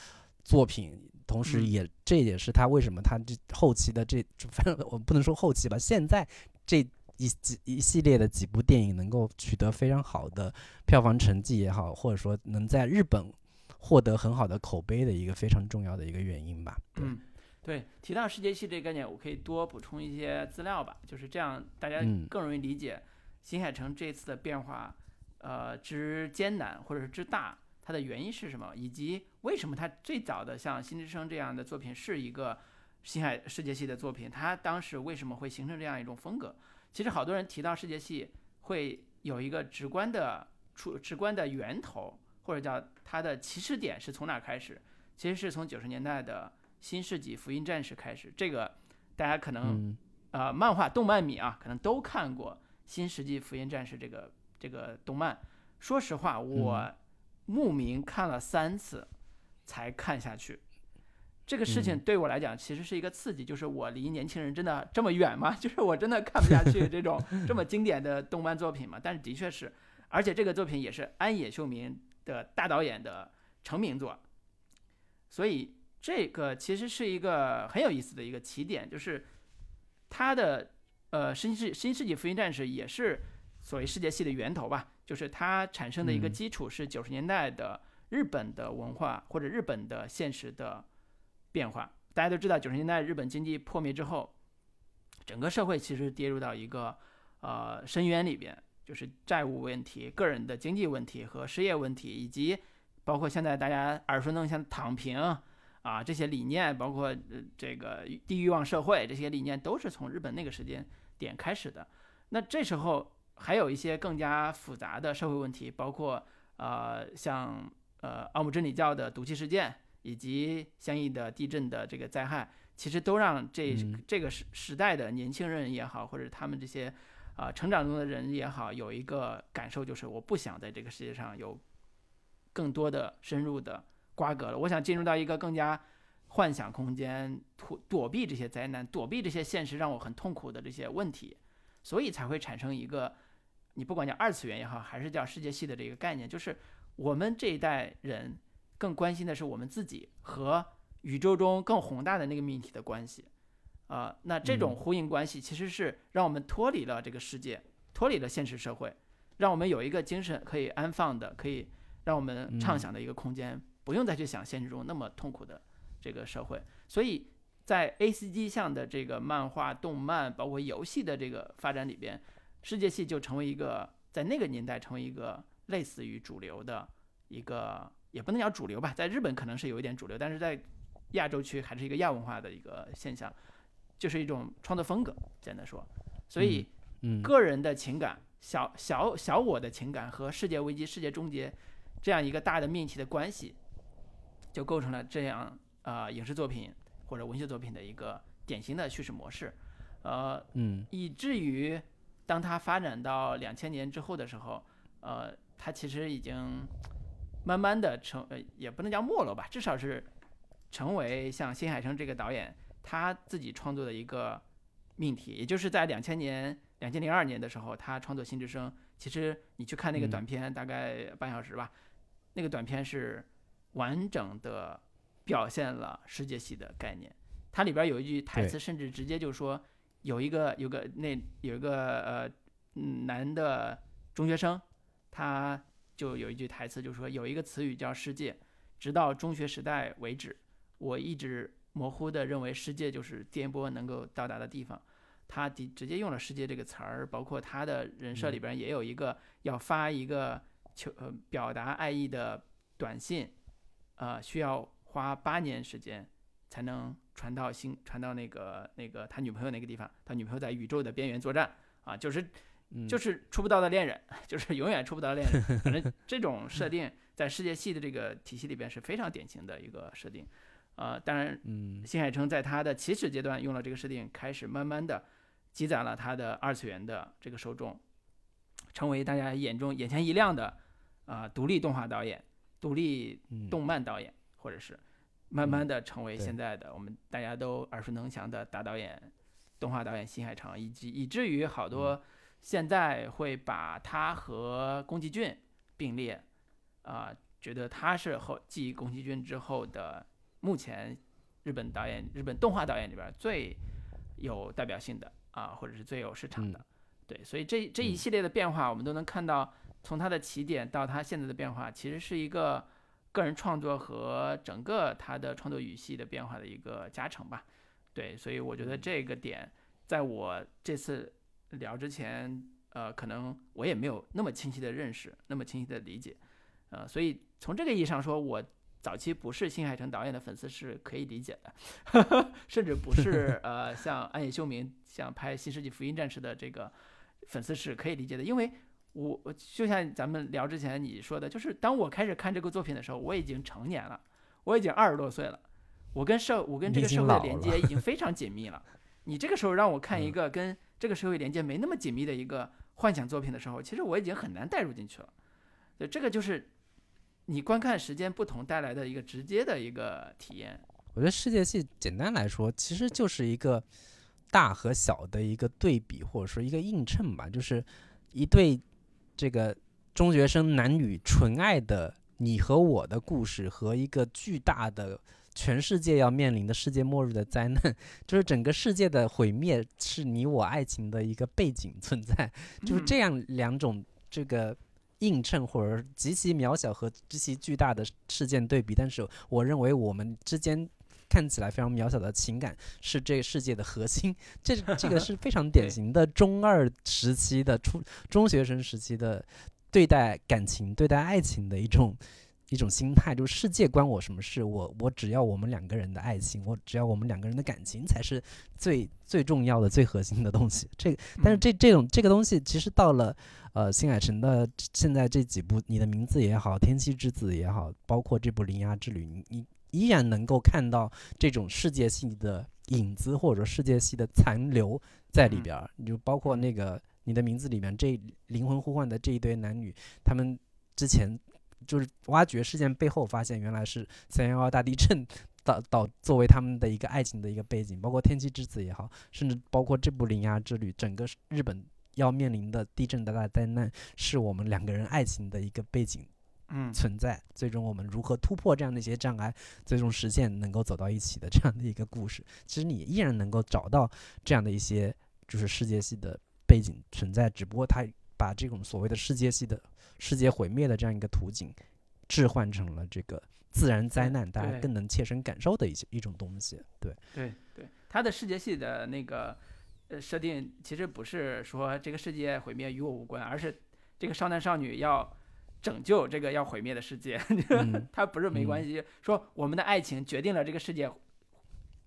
作品。同时，也这也是他为什么他这后期的这反正我不能说后期吧，现在这。一几一系列的几部电影能够取得非常好的票房成绩也好，或者说能在日本获得很好的口碑的一个非常重要的一个原因吧。嗯，对，提到世界系这个概念，我可以多补充一些资料吧，就是这样，大家更容易理解新海诚这次的变化，呃之艰难或者是之大，它的原因是什么，以及为什么他最早的像《新之声》这样的作品是一个新海世界系的作品，他当时为什么会形成这样一种风格？其实好多人提到世界系，会有一个直观的出直观的源头，或者叫它的起始点是从哪开始？其实是从九十年代的新世纪福音战士开始。这个大家可能呃漫画动漫迷啊，可能都看过新世纪福音战士这个这个动漫。说实话，我慕名看了三次才看下去。这个事情对我来讲其实是一个刺激，就是我离年轻人真的这么远吗？就是我真的看不下去这种 这么经典的动漫作品吗？但是的确是，而且这个作品也是安野秀明的大导演的成名作，所以这个其实是一个很有意思的一个起点，就是他的呃新世新世纪福音战士也是所谓世界系的源头吧，就是它产生的一个基础是九十年代的日本的文化或者日本的现实的。变化，大家都知道，九十年代日本经济破灭之后，整个社会其实跌入到一个呃深渊里边，就是债务问题、个人的经济问题和失业问题，以及包括现在大家耳熟能详躺平啊这些理念，包括呃这个低欲望社会这些理念，都是从日本那个时间点开始的。那这时候还有一些更加复杂的社会问题，包括呃像呃奥姆真理教的毒气事件。以及相应的地震的这个灾害，其实都让这这个时时代的年轻人也好，或者他们这些啊成长中的人也好，有一个感受，就是我不想在这个世界上有更多的深入的瓜葛了。我想进入到一个更加幻想空间，躲躲避这些灾难，躲避这些现实让我很痛苦的这些问题，所以才会产生一个你不管叫二次元也好，还是叫世界系的这个概念，就是我们这一代人。更关心的是我们自己和宇宙中更宏大的那个命题的关系。啊，那这种嗯呼应关系其实是让我们脱离了这个世界，脱离了现实社会，让我们有一个精神可以安放的，可以让我们畅嗯想的一个空间，不用再去想现实中那么痛苦的这个社会。所以在 A C G 项的这个漫画、动漫，包括游戏的这个发展里边，世界系就成为一个在那个年代成为一个类似于主流的一个，也不能叫主流吧，在日本可能是有一点主流，但是在亚洲区还是一个亚文化的一个现象，就是一种创作风格，简单说。所以嗯，个人的情感，小小小我的情感和世界危机、世界终结这样一个大的命题的关系，就构成了这样呃影视作品或者文学作品的一个典型的叙事模式，呃，嗯。以至于当它发展到两千年之后的时候，呃，它其实已经慢慢的成，呃，也不能叫没落吧，至少是成为像新海诚这个导演他自己创作的一个命题，也就是在两千年、两千零二年的时候，他创作《新之声》，其实你去看那个嗯。短片，大概半小时吧，那个短片是完整的表现了世界系的概念。它里边有一句台词，甚至直接就说有一个有个那有一个呃嗯男的中学生，他就有一句台词，就是说有一个词语叫世界，直到中学时代为止，我一直模糊的认为世界就是电波能够到达的地方。他的直接用了“世界”这个词儿，包括他的人设里边也有一个要发一个求呃表达爱意的短信，呃，需要花八年时间才能传到星传到那个那个他女朋友那个地方。他女朋友在宇宙的边缘作战啊，就是嗯就是出不到的恋人，就是永远出不到的恋人。反正 这种设定在世界系的这个体系里边是非常典型的一个设定。呃，当然，嗯新海诚在他的起始阶段用了这个设定，开始慢慢的积攒了他的二次元的这个受众，成为大家眼中眼前一亮的啊、独立动画导演、独立嗯动漫导演，或者是慢慢的成为现在的我们大家都耳熟能详的大导演、动画导演新海诚，以及以至于好多现在会把他和宫崎骏并列，啊、觉得他是后继宫崎骏之后的目前日本导演、日本动画导演里边最有代表性的啊，或者是最有市场的。对，所以这这一嗯系列的变化，我们都能看到，从他的起点到他现在的变化，其实是一个个人创作和整个他的创作语系的变化的一个加成吧。对，所以我觉得这个点，在我这次聊之前，呃，可能我也没有那么清晰的认识，那么清晰的理解，呃，所以从这个意义上说，我早期不是新海诚导演的粉丝是可以理解的，甚至不是 呃像安野秀明像拍《新世纪福音战士》的这个粉丝是可以理解的，因为我我就像咱们聊之前你说的，就是当我开始看这个作品的时候，我已经成年了，我已经二十多岁了，我跟社我跟这个社会的连接已经 非常紧密了。你这个时候让我看一嗯。个跟这个社会连接没那么紧密的一个幻想作品的时候，其实我已经很难带入进去了。对，这个就是你观看时间不同带来的一个直接的一个体验。我觉得世界系简单来说，其实就是一个大和小的一个对比，或者说一个映衬吧，就是一对这个中学生男女纯爱的你和我的故事，和一个巨大的全世界要面临的世界末日的灾难，就是整个世界的毁灭是你我爱情的一个背景存在，就是嗯这样两种这个。映衬或者极其渺小和极其巨大的事件对比，但是我认为我们之间看起来非常渺小的情感是这个世界的核心。这这个是非常典型的中二时期的初中学生时期的对待感情、对待爱情的一种一种心态，就是世界关我什么事？我我只要我们两个人的爱情，我只要我们两个人的感情才是最最重要的、最核心的东西。这个但是嗯这这种这个东西，其实到了呃新海诚的现在这几部，你的名字也好，《天气之子》也好，包括这部《铃芽之旅》，你你依然能够看到这种世界性的影子或者说世界系的残留在里嗯边儿。你就包括那个你的名字里面这灵魂互换的这一对男女，他们之前就是挖掘事件背后，发现原来是三幺幺大地震导导作为他们的一个爱情的一个背景，包括天气之子也好，甚至包括这部《铃芽之旅》，整个日本要面临的地震的大灾难，是我们两个人爱情的一个背景嗯。存在，最终我们如何突破这样的一些障碍，最终实现能够走到一起的这样的一个故事。其实你依然能够找到这样的一些就是世界系的背景存在，只不过他把这种所谓的世界系的世界毁灭的这样一个图景，置换成了这个自然灾难，大家更能切身感受的一些一种东西。对，对对，它的世界系的那个呃设定，其实不是说这个世界毁灭与我无关，而是这个少男少女要拯救这个要毁灭的世界，嗯它不是没关系。说我们的爱情决定了这个世界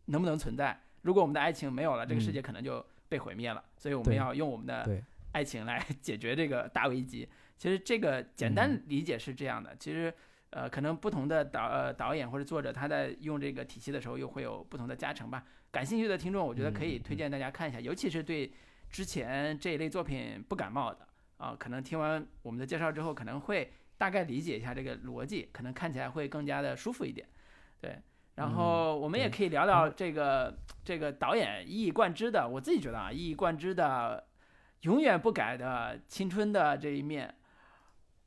能不能存在，如果我们的爱情没有了，这个世嗯界可能就被毁灭了。所以我们要用我们的爱情来解决这个大危机。其实这个简单嗯理解是这样的，其实。呃，可能不同的导呃导演或者作者，他在用这个体系的时候，又会有不同的加成吧。感兴趣的听众，我觉得可以嗯推荐大家看一下，尤其是对之前这一类作品不感冒的啊、可能听完我们的介绍之后，可能会大概理解一下这个逻辑，可能看起来会更加的舒服一点。对，然后我们也可以聊聊这个、这个导演一以贯之的，我自己觉得啊，一以贯之的永远不改的青春的这一面。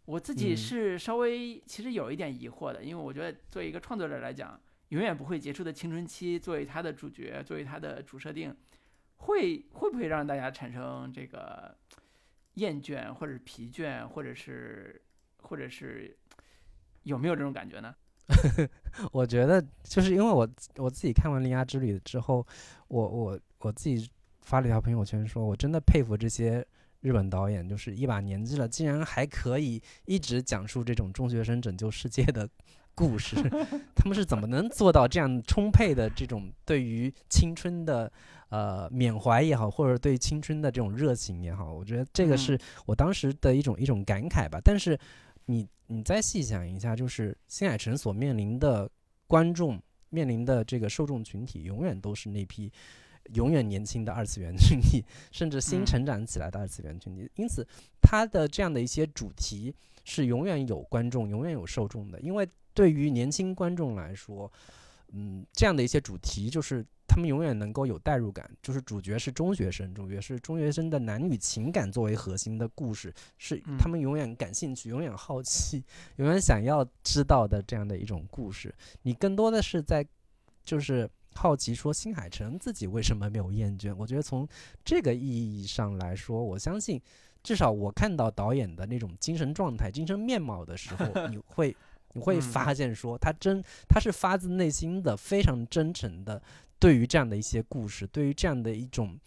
我自己嗯是稍微其实有一点疑惑的，因为我觉得作为一个创作者来讲，永远不会结束的青春期作为他的主角，作为他的主设定，会会不会让大家产生这个厌倦，或者是疲倦，或者是或者是有没有这种感觉呢？我觉得就是因为我我自己看完《铃芽之旅》之后，我我我自己发了一条朋友圈说，我真的佩服这些日本导演，就是一把年纪了，竟然还可以一直讲述这种中学生拯救世界的故事，他们是怎么能做到这样充沛的这种对于青春的呃缅怀也好，或者对青春的这种热情也好？我觉得这个嗯是我当时的一种一种感慨吧。但是你你再细想一下，就是新海诚所面临的观众面临的这个受众群体，永远都是那批永远年轻的二次元群体，甚至新嗯成长起来的二次元群体。因此，它的这样的一些主题是永远有观众、永远有受众的。因为对于年轻观众来说，嗯，这样的一些主题就是他们永远能够有代入感，就是主角是中学生，主角是中学生的男女情感作为核心的故事，是嗯他们永远感兴趣、永远好奇、永远想要知道的这样的一种故事。你更多的是在就是好奇说新海诚自己为什么没有厌倦？我觉得从这个意义上来说，我相信至少我看到导演的那种精神状态、精神面貌的时候，你会你会嗯发现说他真他是发自内心的、非常真诚的，对于这样的一些故事，对于这样的一种。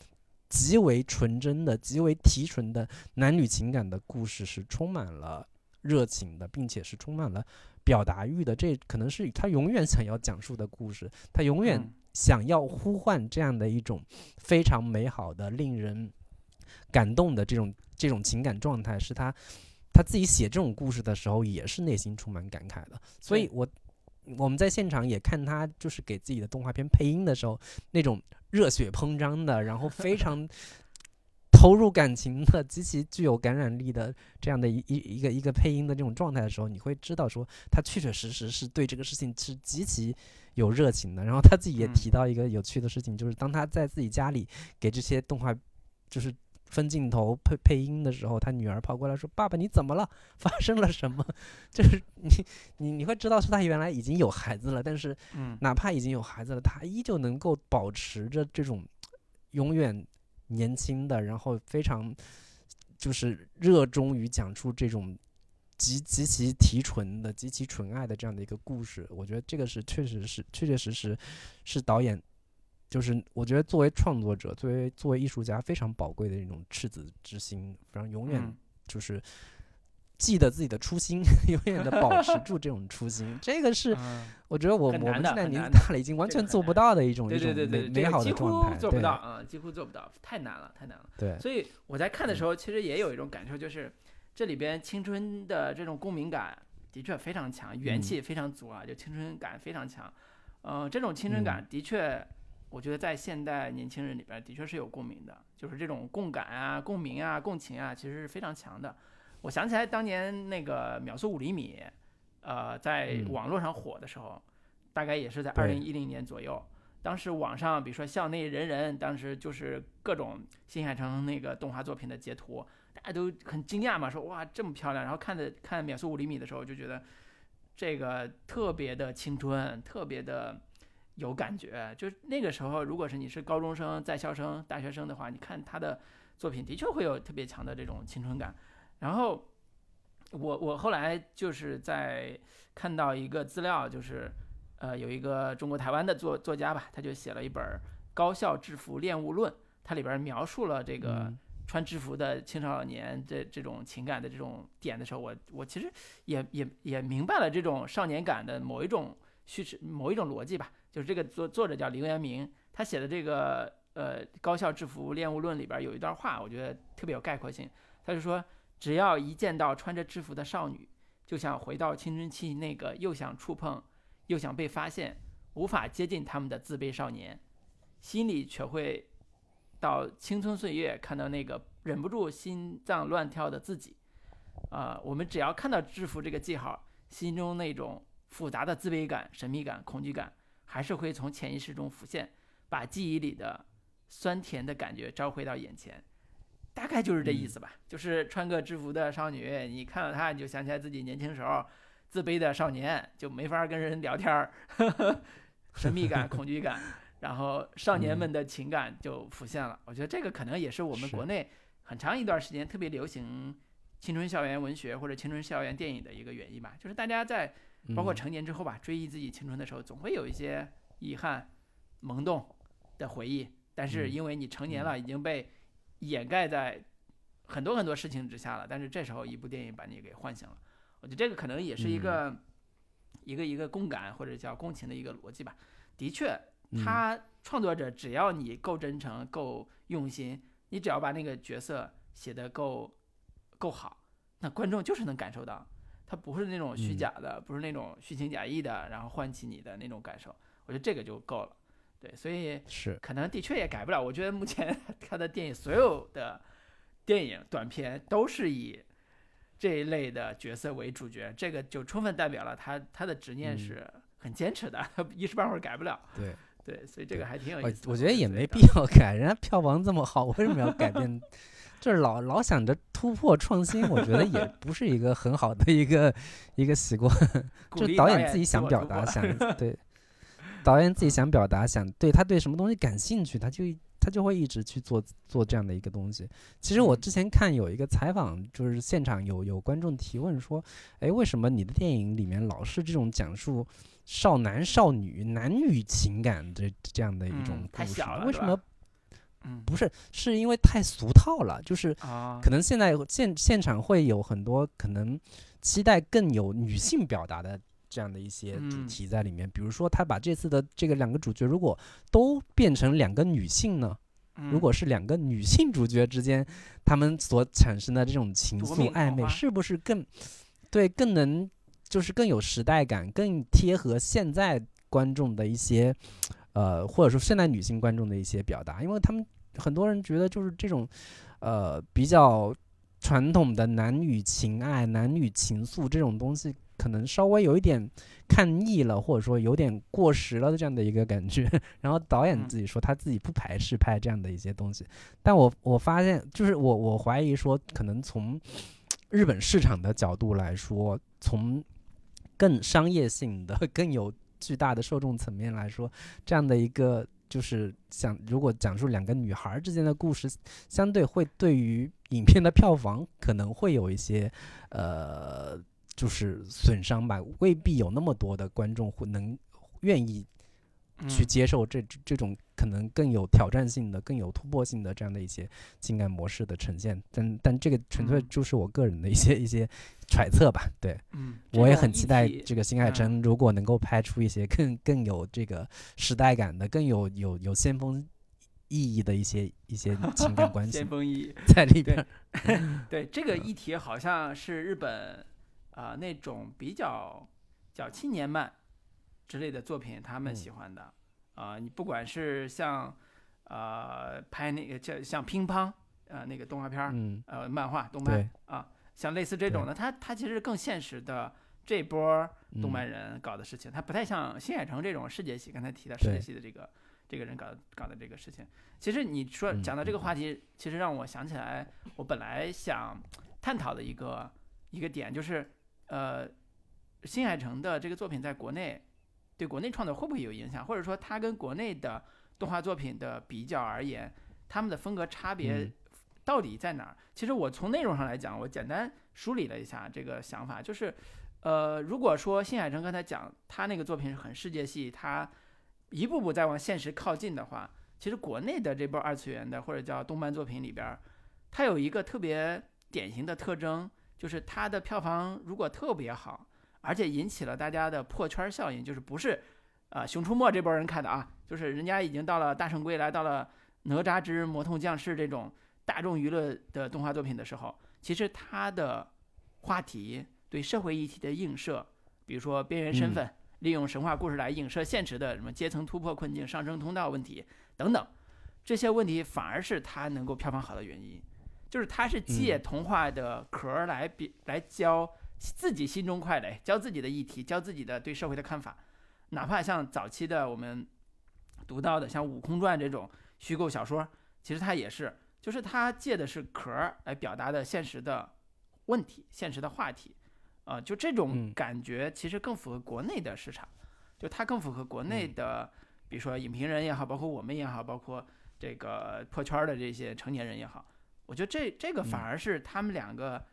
极为纯真的、极为提纯的男女情感的故事是充满了热情的，并且是充满了表达欲的。这可能是他永远想要讲述的故事，他永远嗯想要呼唤这样的一种非常美好的、令人感动的这种这种情感状态，是他他自己写这种故事的时候也是内心充满感慨的。所以对我我们在现场也看他就是给自己的动画片配音的时候，那种热血膨胀的，然后非常投入感情的、极其具有感染力的这样的一一一个一个配音的这种状态的时候，你会知道说他确确实实是对这个事情是极其有热情的。然后他自己也嗯提到一个有趣的事情，就是当他在自己家里给这些动画就是分镜头配配音的时候，他女儿跑过来说：“爸爸，你怎么了？发生了什么？”就是 你你你会知道是他原来已经有孩子了，但是嗯哪怕已经有孩子了，他依旧能够保持着这种永远年轻的，然后非常就是热衷于讲出这种极极其提纯的、极其纯爱的这样的一个故事。我觉得这个是确实是确确实实是导演，就是我觉得作为创作者、作为作为艺术家非常宝贵的一种赤子之心，非常永远嗯就是。记得自己的初心，永远的保持住这种初心，这个是嗯我觉得我我们现在年纪大了，已经完全做不到的一种对一种对对对，美美好的这个几状态，乎做不到啊，几乎做不到，太难了，太难了。对所以我在看的时候，其实也有一种感受，就是这里边青春的这种共鸣感的确非常强，元嗯气非常足啊，就青春感非常强。嗯，这种青春嗯感的确，我觉得在现代年轻人里边的确是有共鸣的，就是这种共感啊、共鸣啊、共情啊，其实是非常强的。我想起来当年那个秒速五厘米，呃，在嗯网络上火的时候，大概也是在对二零一零年左右。当时网上比如说校内人人，当时就是各种新海诚那个动画作品的截图，大家都很惊讶嘛，说哇这么漂亮。然后看的看《秒速五厘米》的时候，就觉得这个特别的青春，特别的有感觉。就那个时候，如果是你是高中生、在校生、大学生的话，你看他的作品，的确会有特别强的这种青春感。然后我我后来就是在看到一个资料，就是。呃，有一个中国台湾的作作家吧，他就写了一本《高校制服恋物论》，它里边描述了这个穿制服的青少年这这种情感的这种点的时候，我我其实也也也明白了这种少年感的某一种叙事、某一种逻辑吧。就是这个作作者叫林元明，他写的这个呃《高校制服恋物论》里边有一段话，我觉得特别有概括性。他就说，只要一见到穿着制服的少女，就想回到青春期那个又想触碰。又想被发现，无法接近他们的自卑少年，心里却会到青春岁月看到那个忍不住心脏乱跳的自己。啊，我们只要看到制服这个记号，心中那种复杂的自卑感、神秘感、恐惧感，还是会从潜意识中浮现，把记忆里的酸甜的感觉召回到眼前。大概就是这意思吧。就是穿个制服的少女，你看到她，你就想起来自己年轻时候。自卑的少年就没法跟人聊天儿，神秘感、恐惧感，然后少年们的情感就浮现了。我觉得这个可能也是我们国内很长一段时间特别流行青春校园文学或者青春校园电影的一个原因吧。就是大家在包括成年之后吧，追忆自己青春的时候，总会有一些遗憾、萌动的回忆。但是因为你成年了，已经被掩盖在很多很多事情之下了。但是这时候一部电影把你给唤醒了。我觉得这个可能也是一个一个一个共感或者叫共情的一个逻辑吧。的确，他创作者只要你够真诚、够用心，你只要把那个角色写得够够好，那观众就是能感受到，他不是那种虚假的，不是那种虚情假意的，然后唤起你的那种感受。我觉得这个就够了。对，所以是可能的确也改不了。我觉得目前 他的电影所有的电影短片都是以。这一类的角色为主角，这个就充分代表了他他的执念是很坚持的，他 一时半会儿改不了。对对，所以这个还挺有意思。我觉得也没必要改，人家票房这么好，为什么要改变？就是老老想着突破创新，我觉得也不是一个很好的一个一个习惯。就导演自己想表达，想对导演自己想表达，想对他对什么东西感兴趣，他就。他就会一直去做做这样的一个东西。其实我之前看有一个采访，就是现场有有观众提问说：“哎，为什么你的电影里面老是这种讲述少男少女男女情感的这样的一种故事？为什么？嗯，不是，是因为太俗套了。就是可能现在现现场会有很多可能期待更有女性表达的。”这样的一些主题在里面，比如说他把这次的这个两个主角如果都变成两个女性呢？如果是两个女性主角之间，他们所产生的这种情愫暧昧，是不是更对更能就是更有时代感，更贴合现在观众的一些呃或者说现代女性观众的一些表达？因为他们很多人觉得就是这种呃比较传统的男女情爱、男女情愫这种东西。可能稍微有一点看腻了，或者说有点过时了的这样的一个感觉。然后导演自己说他自己不排斥拍这样的一些东西，但我我发现就是我我怀疑说，可能从日本市场的角度来说，从更商业性的、更有巨大的受众层面来说，这样的一个就是想如果讲述两个女孩之间的故事，相对会对于影片的票房可能会有一些呃。就是损伤吧，未必有那么多的观众会能愿意去接受这这种可能更有挑战性的、更有突破性的这样的一些情感模式的呈现。但但这个纯粹就是我个人的一些一些揣测吧。对，嗯，我也很期待这个新海诚如果能够拍出一些更更有这个时代感的、更有有有先锋意义的一些一些情感关系。先锋意义在里边。对这个议题，好像是日本。啊，那种比较叫青年漫之类的作品，他们喜欢的。啊，你不管是像呃拍那个叫像乒乓呃那个动画片儿，呃漫画动漫啊，像类似这种的，他他其实更现实的这波动漫人搞的事情，他不太像新海诚这种世界系，刚才提到世界系的这个这个人搞搞的这个事情。其实你说嗯讲到这个话题，其实让我想起来，我本来想探讨的一个一个点就是，呃，新海诚的这个作品在国内对国内创作会不会有影响，或者说它跟国内的动画作品的比较而言，他们的风格差别嗯到底在哪儿？其实我从内容上来讲，我简单梳理了一下这个想法，就是，呃，如果说新海诚刚才讲他那个作品是很世界系，他一步步在往现实靠近的话，其实国内的这波二次元的或者叫动漫作品里边儿，它有一个特别典型的特征，就是它的票房如果特别好，而且引起了大家的破圈效应，就是不是啊、熊出没这波人看的啊，就是人家已经到了大圣归来，到了哪吒之魔童降世这种大众娱乐的动画作品的时候，其实它的话题对社会议题的映射，比如说边缘身份，利用神话故事来映射现实的什么阶层突破困境、上升通道问题等等，这些问题反而是它能够票房好的原因，就是他是借嗯童话的壳儿来比来教自己心中快乐，教自己的议题，教自己的对社会的看法，哪怕像早期的我们读到的像《悟空传》这种虚构小说，其实它也是，就是它借的是壳儿来表达的现实的问题、现实的话题，啊、就这种嗯。感觉其实更符合国内的市场，就它更符合国内嗯。的，比如说影评人也好，包括我们也好，包括这个破圈儿的这些成年人也好，我觉得这这个反嗯而是他们两个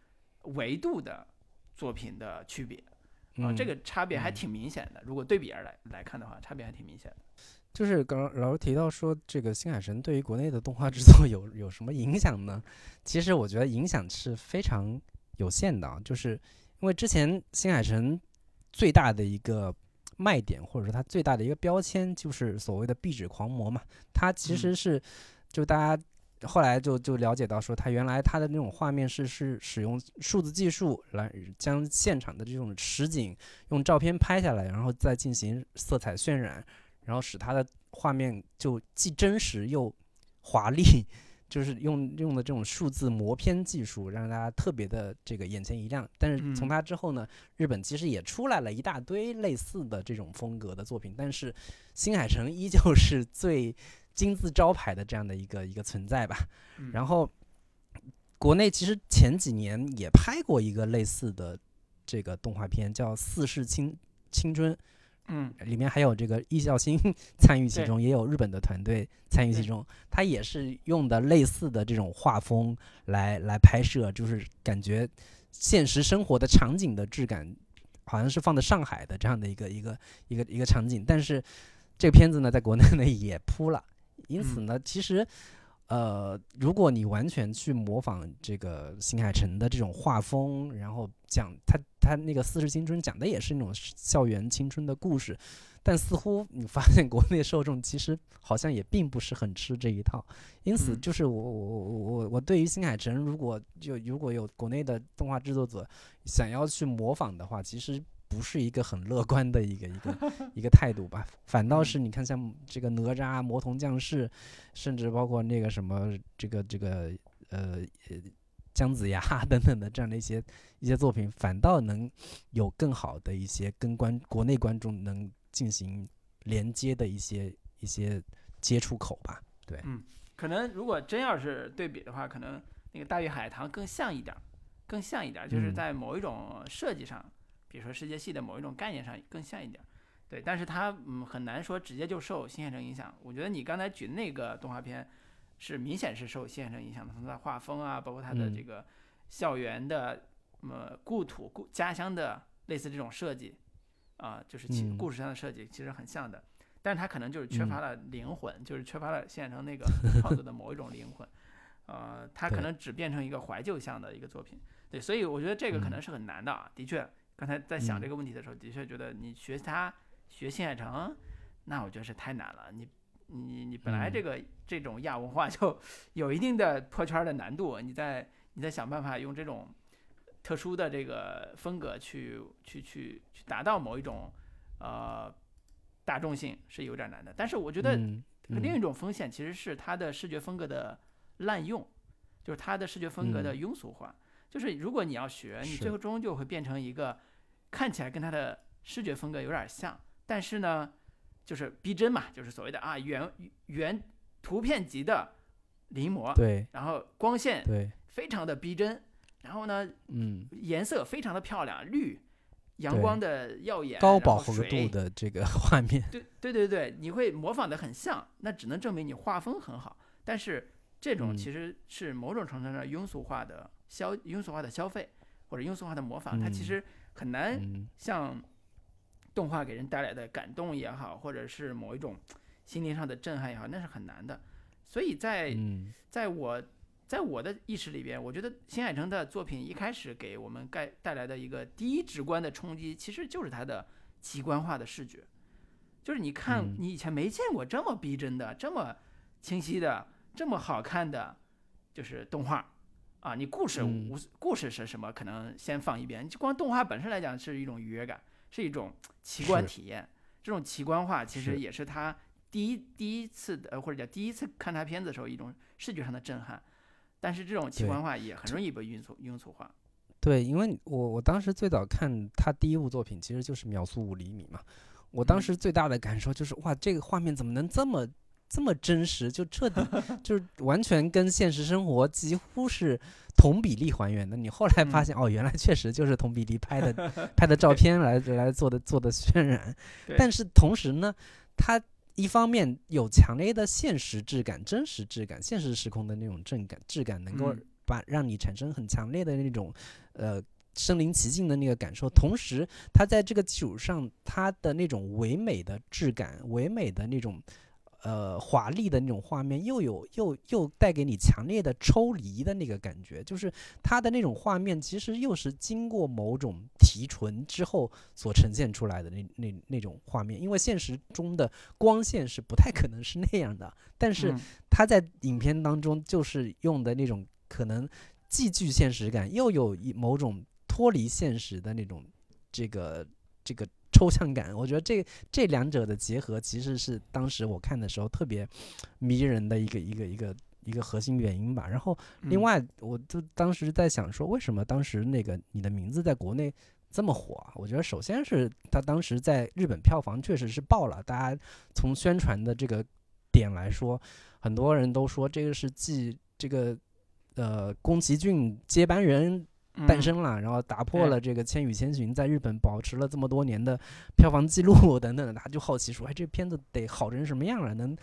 维度的作品的区别啊、嗯这个差别还嗯挺明显的。如果对比而来来看的话，差别还挺明显的。就是刚刚老师提到说，这个新海诚对于国内的动画制作有有什么影响呢？其实我觉得影响是非常有限的啊，就是因为之前新海诚最大的一个卖点，或者说它最大的一个标签，就是所谓的壁纸狂魔嘛。它其嗯实是就大家后来就就了解到说，它原来它的那种画面是是使用数字技术来将现场的这种实景用照片拍下来，然后再进行色彩渲染。然后使它的画面就既真实又华丽，就是用用的这种数字磨片技术，让大家特别的这个眼前一亮。但是从嗯它之后呢，日本其实也出来了一大堆类似的这种风格的作品，但是新海诚依旧是最金字招牌的这样的一个一个存在吧。嗯然后国内其实前几年也拍过一个类似的这个动画片，叫《四世青青春》。嗯里面还有这个易孝星 参与其中，也有日本的团队参与其中。他也是用的类似的这种画风来来拍摄，就是感觉现实生活的场景的质感，好像是放在上海的这样的一个一个一个一个场景。但是这个片子呢，在国内呢 也扑了，因此嗯呢，其实。呃，如果你完全去模仿这个新海诚的这种画风，然后讲他他那个《四十青春》讲的也是那种校园青春的故事，但似乎你发现国内受众其实好像也并不是很吃这一套，因此嗯就是我我我我我对于新海诚，如果就如果有国内的动画制作者想要去模仿的话，其实不是一个很乐观的一个 一个一个态度吧，反倒是你看像这个哪吒、魔童降世，甚至包括那个什么这个这个呃呃姜子牙 等等的这样的一些一些作品，反倒能有更好的一些跟观国内观众能进行连接的一些一些接触口吧。对，可能如果真要是对比的话，可能那个《大鱼海棠》更像一点儿，更像一点儿，就是嗯。在某一种设计上，比如说世界系的某一种概念上更像一点儿。对，但是它嗯很难说直接就受新海诚影响。我觉得你刚才举的那个动画片是明显是受新海诚影响的，从它的画风啊，包括它的嗯这个校园的呃故土故家乡的类似这种设计啊、就是其嗯故事上的设计其实很像的。但是它可能就是缺嗯乏了灵魂，就是缺乏了新海诚那个创作的某一种灵魂，呃，它可能只变成一个怀旧向的一个作品，对，所以我觉得这个可嗯能是很难的啊。的确，刚才在想嗯这个问题的时候，的确觉得你学他学新海诚，那我觉得是太难了。你你你本来这嗯个这种亚文化就 有一定的破圈儿的难度，你在你在想办法用这种特殊的这个风格去去去去达到某一种呃大众性是有点难的。但是我觉得嗯另一种风险其实是它的视觉风格的滥用，就是它的视觉风格的嗯庸俗化。就是如果你要学，你是最终就会变成一个看起来跟它的视觉风格有点像，但是呢，就是逼真嘛，就是所谓的啊原原图片级的临摹，对然后光线对，非常的逼真，然后呢嗯，颜色非常的漂亮，绿，阳光的耀眼，高饱和度的这个 画面，对对对对，你会模仿的很像，那只能证明你画风很好。但是这种嗯其实是某种程度上庸俗化的消庸俗化的消费或者庸俗化的模仿，它其嗯实很难嗯像动画给人带来的感动也好，或者是某一种心灵上的震撼也好，那是很难的。所以在嗯在我在我的意识里边，我觉得新海诚的作品一开始给我们带带来的一个第一直观的冲击，其实就是他的极观化的视觉。就是你看嗯，你以前没见过这么逼真的、这么清晰的、这么好看的，就是动画啊。你故事嗯无故事是什么，可能先放一边。就光动画本身来讲，是一种愉悦感，是一种奇观体验。这种奇观化其实也是他第一第一次的，或者叫第一次看他片子的时候一种视觉上的震撼。但是这种奇观化也很容易被庸俗庸俗化。对，因为我我当时最早看他第一部作品，其实就是《秒速五厘米》嘛。我当嗯时最大的感受就是，哇，这个画面怎么能这么这么真实？就彻底就是完全跟现实生活几乎是同比例还原的。你后来发嗯现，哦，原来确实就是同比例拍的拍的照片来来做的做的渲染。但是同时呢，它一方面有强烈的现实质感、真实质感、现实时空的那种震感质感，能够嗯把让你产生很强烈的那种呃身临其境的那个感受。同时，它在这个基础上，它的那种唯美的质感、唯美的那种。呃，华丽的那种画面，又有又又带给你强烈的抽离的那个感觉，就是它的那种画面，其实又是经过某种提纯之后所呈现出来的那那那种画面，因为现实中的光线是不太可能是那样的，但是嗯。他在影片当中就是用的那种可能既具现实感，又有一某种脱离现实的那种这个这个抽象感。我觉得这这两者的结合，其实是当时我看的时候特别迷人的一个一个一个一个核心原因吧。然后另嗯外，我就当时在想说，为什么当时那个你的名字在国内这么火啊？我觉得首先是他当时在日本票房确实是爆了，大家从宣传的这个点来说，很多人都说这个是继这个呃宫崎骏接班人诞嗯生了，然后打破了这个《千与千寻》在日本保持了这么多年的票房记录 等等的，他就好奇说，哎，这片子得好成什么样了？能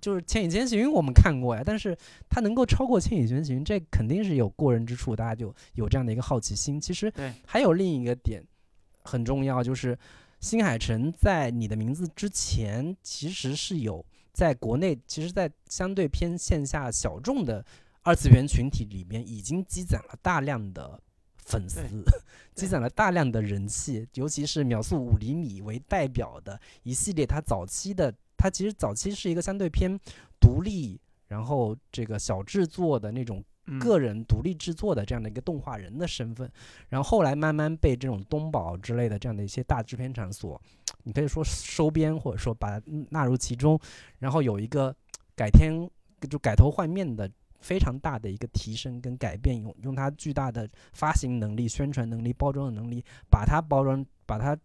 就是《千与千寻》我们看过呀，但是它能够超过《千与千寻》，这肯定是有过人之处，大家就有这样的一个好奇心。其实对还有另一个点很重要，就是新海诚在你的名字之前，其实是有在国内，其实，在相对偏线下小众的二次元群体里面，已经积攒了大量的粉丝，积攒了大量的人气，尤其是秒速五厘米为代表的一系列，它早期的，它其实早期是一个相对偏独立，然后这个小制作的那种嗯个人独立制作的这样的一个动画人的身份，然后后来慢慢被这种东宝之类的这样的一些大制片厂所，你可以说收编或者说把它纳入其中，然后有一个改天就改头换面的非常大的一个提升跟改变，用用它巨大的发行能力、宣传能力、包装的能力，把它包装，把它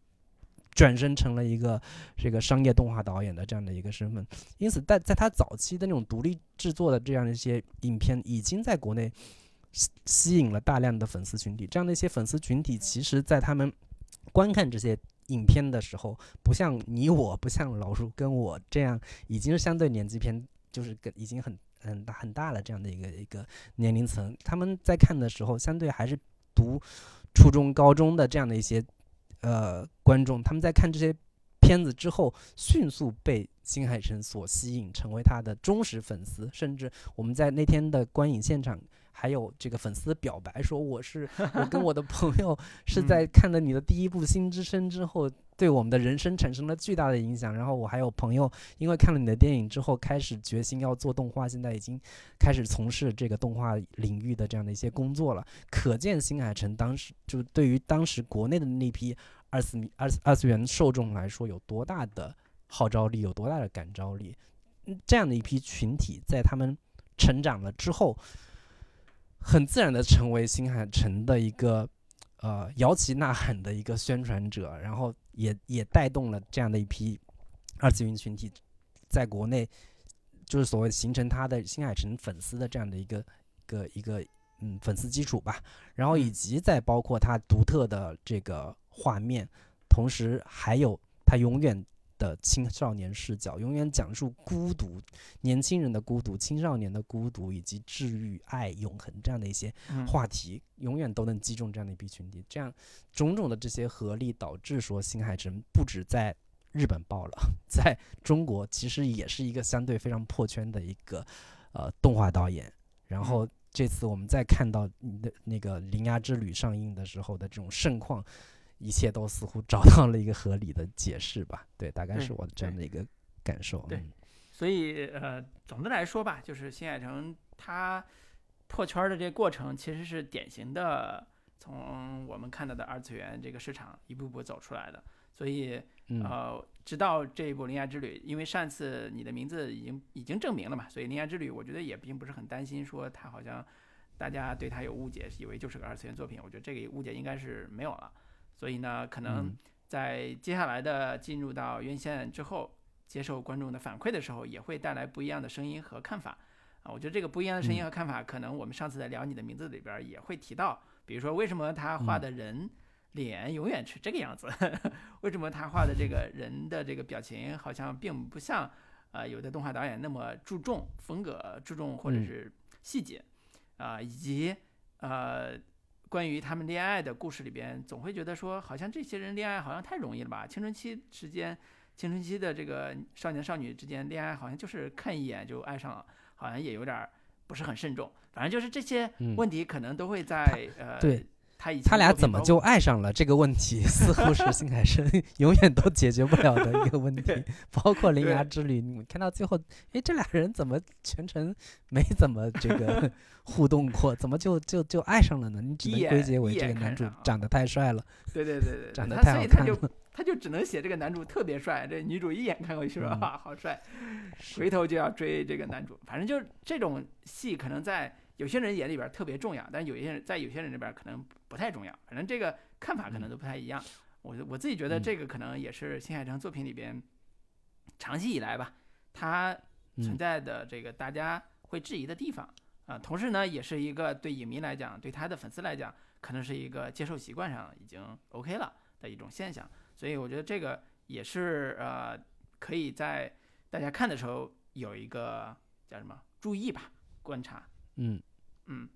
转身成了一个这个商业动画导演的这样的一个身份。因此，在在他早期的那种独立制作的这样的一些影片，已经在国内吸吸引了大量的粉丝群体。这样的一些粉丝群体，其实在他们观看这些影片的时候，不像你我，不像老叔跟我这样，已经是相对年纪偏，就是跟已经很很大很大的这样的一个一个年龄层。他们在看的时候，相对还是读初中、高中的这样的一些呃观众，他们在看这些片子之后，迅速被新海诚所吸引，成为他的忠实粉丝。甚至我们在那天的观影现场，还有这个粉丝表白说：“我是 我跟我的朋友是在看了你的第一部《新之声》之后，对我们的人生产生了巨大的影响。然后我还有朋友，因为看了你的电影之后，开始决心要做动画，现在已经开始从事这个动画领域的这样的一些工作了。可见新海诚当时就对于当时国内的那批二次二次二次元受众来说，有多大的号召力，有多大的感召力。嗯这样的一批群体，在他们成长了之后，很自然的成为新海诚的一个呃摇旗呐喊的一个宣传者，然后也也带动了这样的一批二次元群体在国内就是所谓形成他的新海诚粉丝的这样的一个一个一个嗯粉丝基础吧，然后以及再包括他独特的这个画面，同时还有他永远的青少年视角，永远讲述孤独年轻人的孤独、青少年的孤独以及治愈、爱、永恒这样的一些嗯话题，永远都能击中这样的一批群体。这样种种的这些合力，导致说新海诚不止在日本爆了，在中国其实也是一个相对非常破圈的一个呃动画导演。然后这次我们再看到你的那个《铃芽之旅》上映的时候的这种盛况，一切都似乎找到了一个合理的解释吧？对，大概是我这样的一个感受。对嗯所以呃，总的来说吧，就是新海诚他破圈儿的这个过程，其实是典型的从我们看到的二次元这个市场一步步走出来的。所以嗯呃，直到这一部《铃芽之旅》，因为上次你的名字已经已经证明了嘛，所以《铃芽之旅》我觉得也并不是很担心说它好像大家对它有误解，以为就是个二次元作品。我觉得这个误解应该是没有了。所以呢，可能嗯。在接下来的进入到院线之后，接受观众的反馈的时候，也会带来不一样的声音和看法。啊。我觉得这个不一样的声音嗯。和看法，可能我们上次在聊你的名字里边儿也会提到，比如说为什么他画嗯。的人脸永远是这个样子，为什么他画的这个 人的这个表情好像并不像呃有的动画导演那么注重风格、注重或者嗯。是细节。啊、以及呃。关于他们恋爱的故事里边，总会觉得说，好像这些人恋爱好像太容易了吧？青春期之间，青春期的这个少年少女之间恋爱，好像就是看一眼就爱上了，好像也有点儿不是很慎重。反正就是这些嗯问题，可能都会在、呃，对他以前他俩怎么就爱上了这个问题，似乎是新海诚 永远都解决不了的一个问题。包括《铃芽之旅》，你们看到最后，哎，这俩人怎么全程没怎么这个 互动过，怎么就就就爱上了呢？你只能归结为这个男主长得太帅了，对对对对，长得太好看所以他就了。他就只能写这个男主特别帅，这女主一眼看过去说嗯啊好帅，回头就要追这个男主。反正就是这种戏，可能在有些人眼里边特别重要，但有些人在有些人这边可能不太重要。反正这个看法可能都不太一样。我我自己觉得嗯这个可能也是新海诚作品里边长期以来吧，他存嗯在的这个大家会质疑的地方啊、同时呢，也是一个对影迷来讲，对他的粉丝来讲，可能是一个接受习惯上已经 OK 了的一种现象。所以我觉得这个也是呃，可以在大家看的时候有一个叫什么注意吧，观察。嗯，嗯，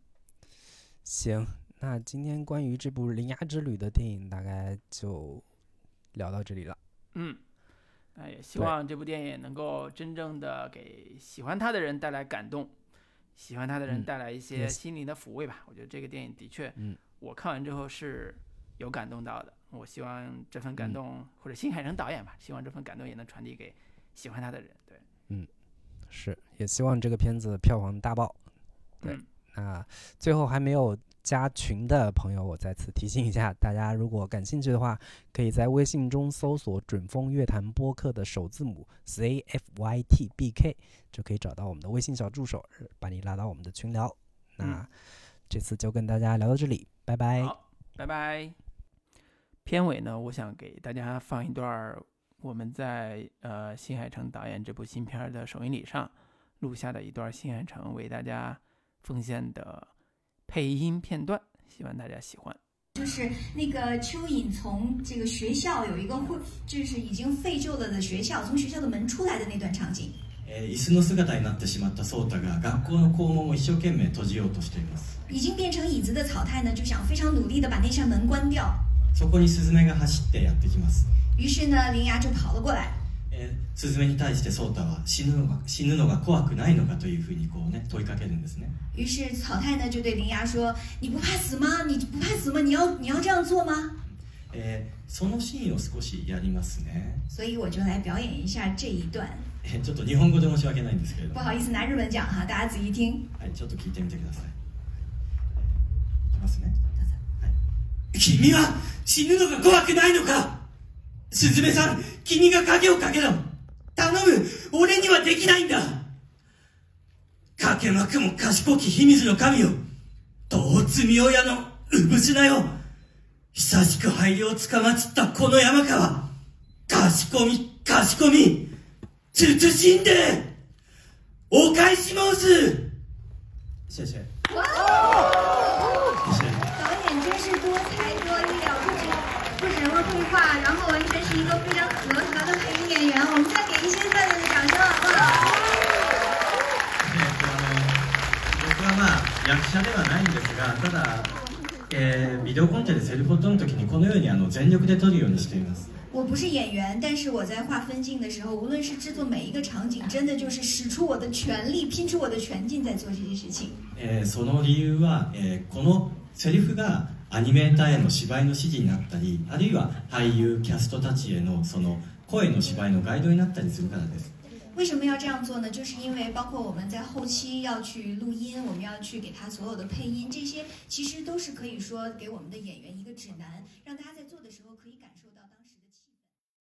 行，那今天关于这部《铃芽之旅》的电影大概就聊到这里了。嗯，那也希望这部电影能够真正的给喜欢他的人带来感动，喜欢他的人嗯带来一些心灵的抚慰吧。我觉得这个电影的确，嗯，我看完之后是有感动到的。我希望这份感嗯动，或者新海诚导演吧，希望这份感动也能传递给喜欢他的人。对，嗯是，也希望这个片子票房大爆。对嗯，那最后还没有加群的朋友，我再次提醒一下大家，如果感兴趣的话，可以在微信中搜索“准风乐坛播客”的首字母 Z F Y T B K，就可以找到我们的微信小助手，把你拉到我们的群聊。那嗯这次就跟大家聊到这里，拜拜。好，拜拜。片尾呢，我想给大家放一段儿我们在呃新海诚导演这部新片儿的首映礼上录下的一段新海诚为大家奉献的配音片段，希望大家喜欢。就是那个蚯蚓从这个学校有一个会，就是已经废旧了的学校，从学校的门出来的那段场景。えー椅子の姿になってしまったソータが学校の校門を一生懸命閉じようとしています已经变成椅子的草太呢，就想非常努力的把那扇门关掉。そこにスズメが走ってやってきます、于是呢，铃芽就跑了过来， えースズメに対してソータは死ぬのが死ぬのが怖くないのかというふうにこうね問いかけるんですね于是草太呢就对铃芽说：“你不怕死吗？你不怕死吗？你要你要这样做吗？えーそのシーンを少しやりますね？”所以我就来表演一下这一段。えーちょっと日本語で申し訳ないんですけれども不好意思，拿日文讲哈，大家仔细听。はい、ちょっと聞いてみてください。いきますね。はい、君は死ぬのが怖くないのか？スズメさん、君が影をかけろ。頼む。俺にはできないんだ。かけまくも賢き秘密の神よ。どう罪親の産品よ。久しく配慮をつかまつったこの山川。賢み、賢み。慎んで。お返し申す。谢谢哇，谢谢导演真是多才不只会绘画，然后完全是一个非常合格的配音演员。我们再给一些热烈的掌声好不好？えっとあの僕はまあ役者ではないんですがただ、えービデオコンテでセリフを撮るときにこのようにあの全力で撮るようにしています我不是演员，但是我在画分镜的时候，无论是制作每一个场景，真的就是使出我的全力，拼出我的全劲在做这些事情。えーその理由は、えーこのセリフが アニメーターへの芝居の指示になったりあるいは俳優キャストたちへのその声の芝居のガイドになったりするからです为什么要这样做呢？就是因为包括我们在后期要去录音，我们要去给他所有的配音，这些其实都是可以说给我们的演员一个指南，让大家在。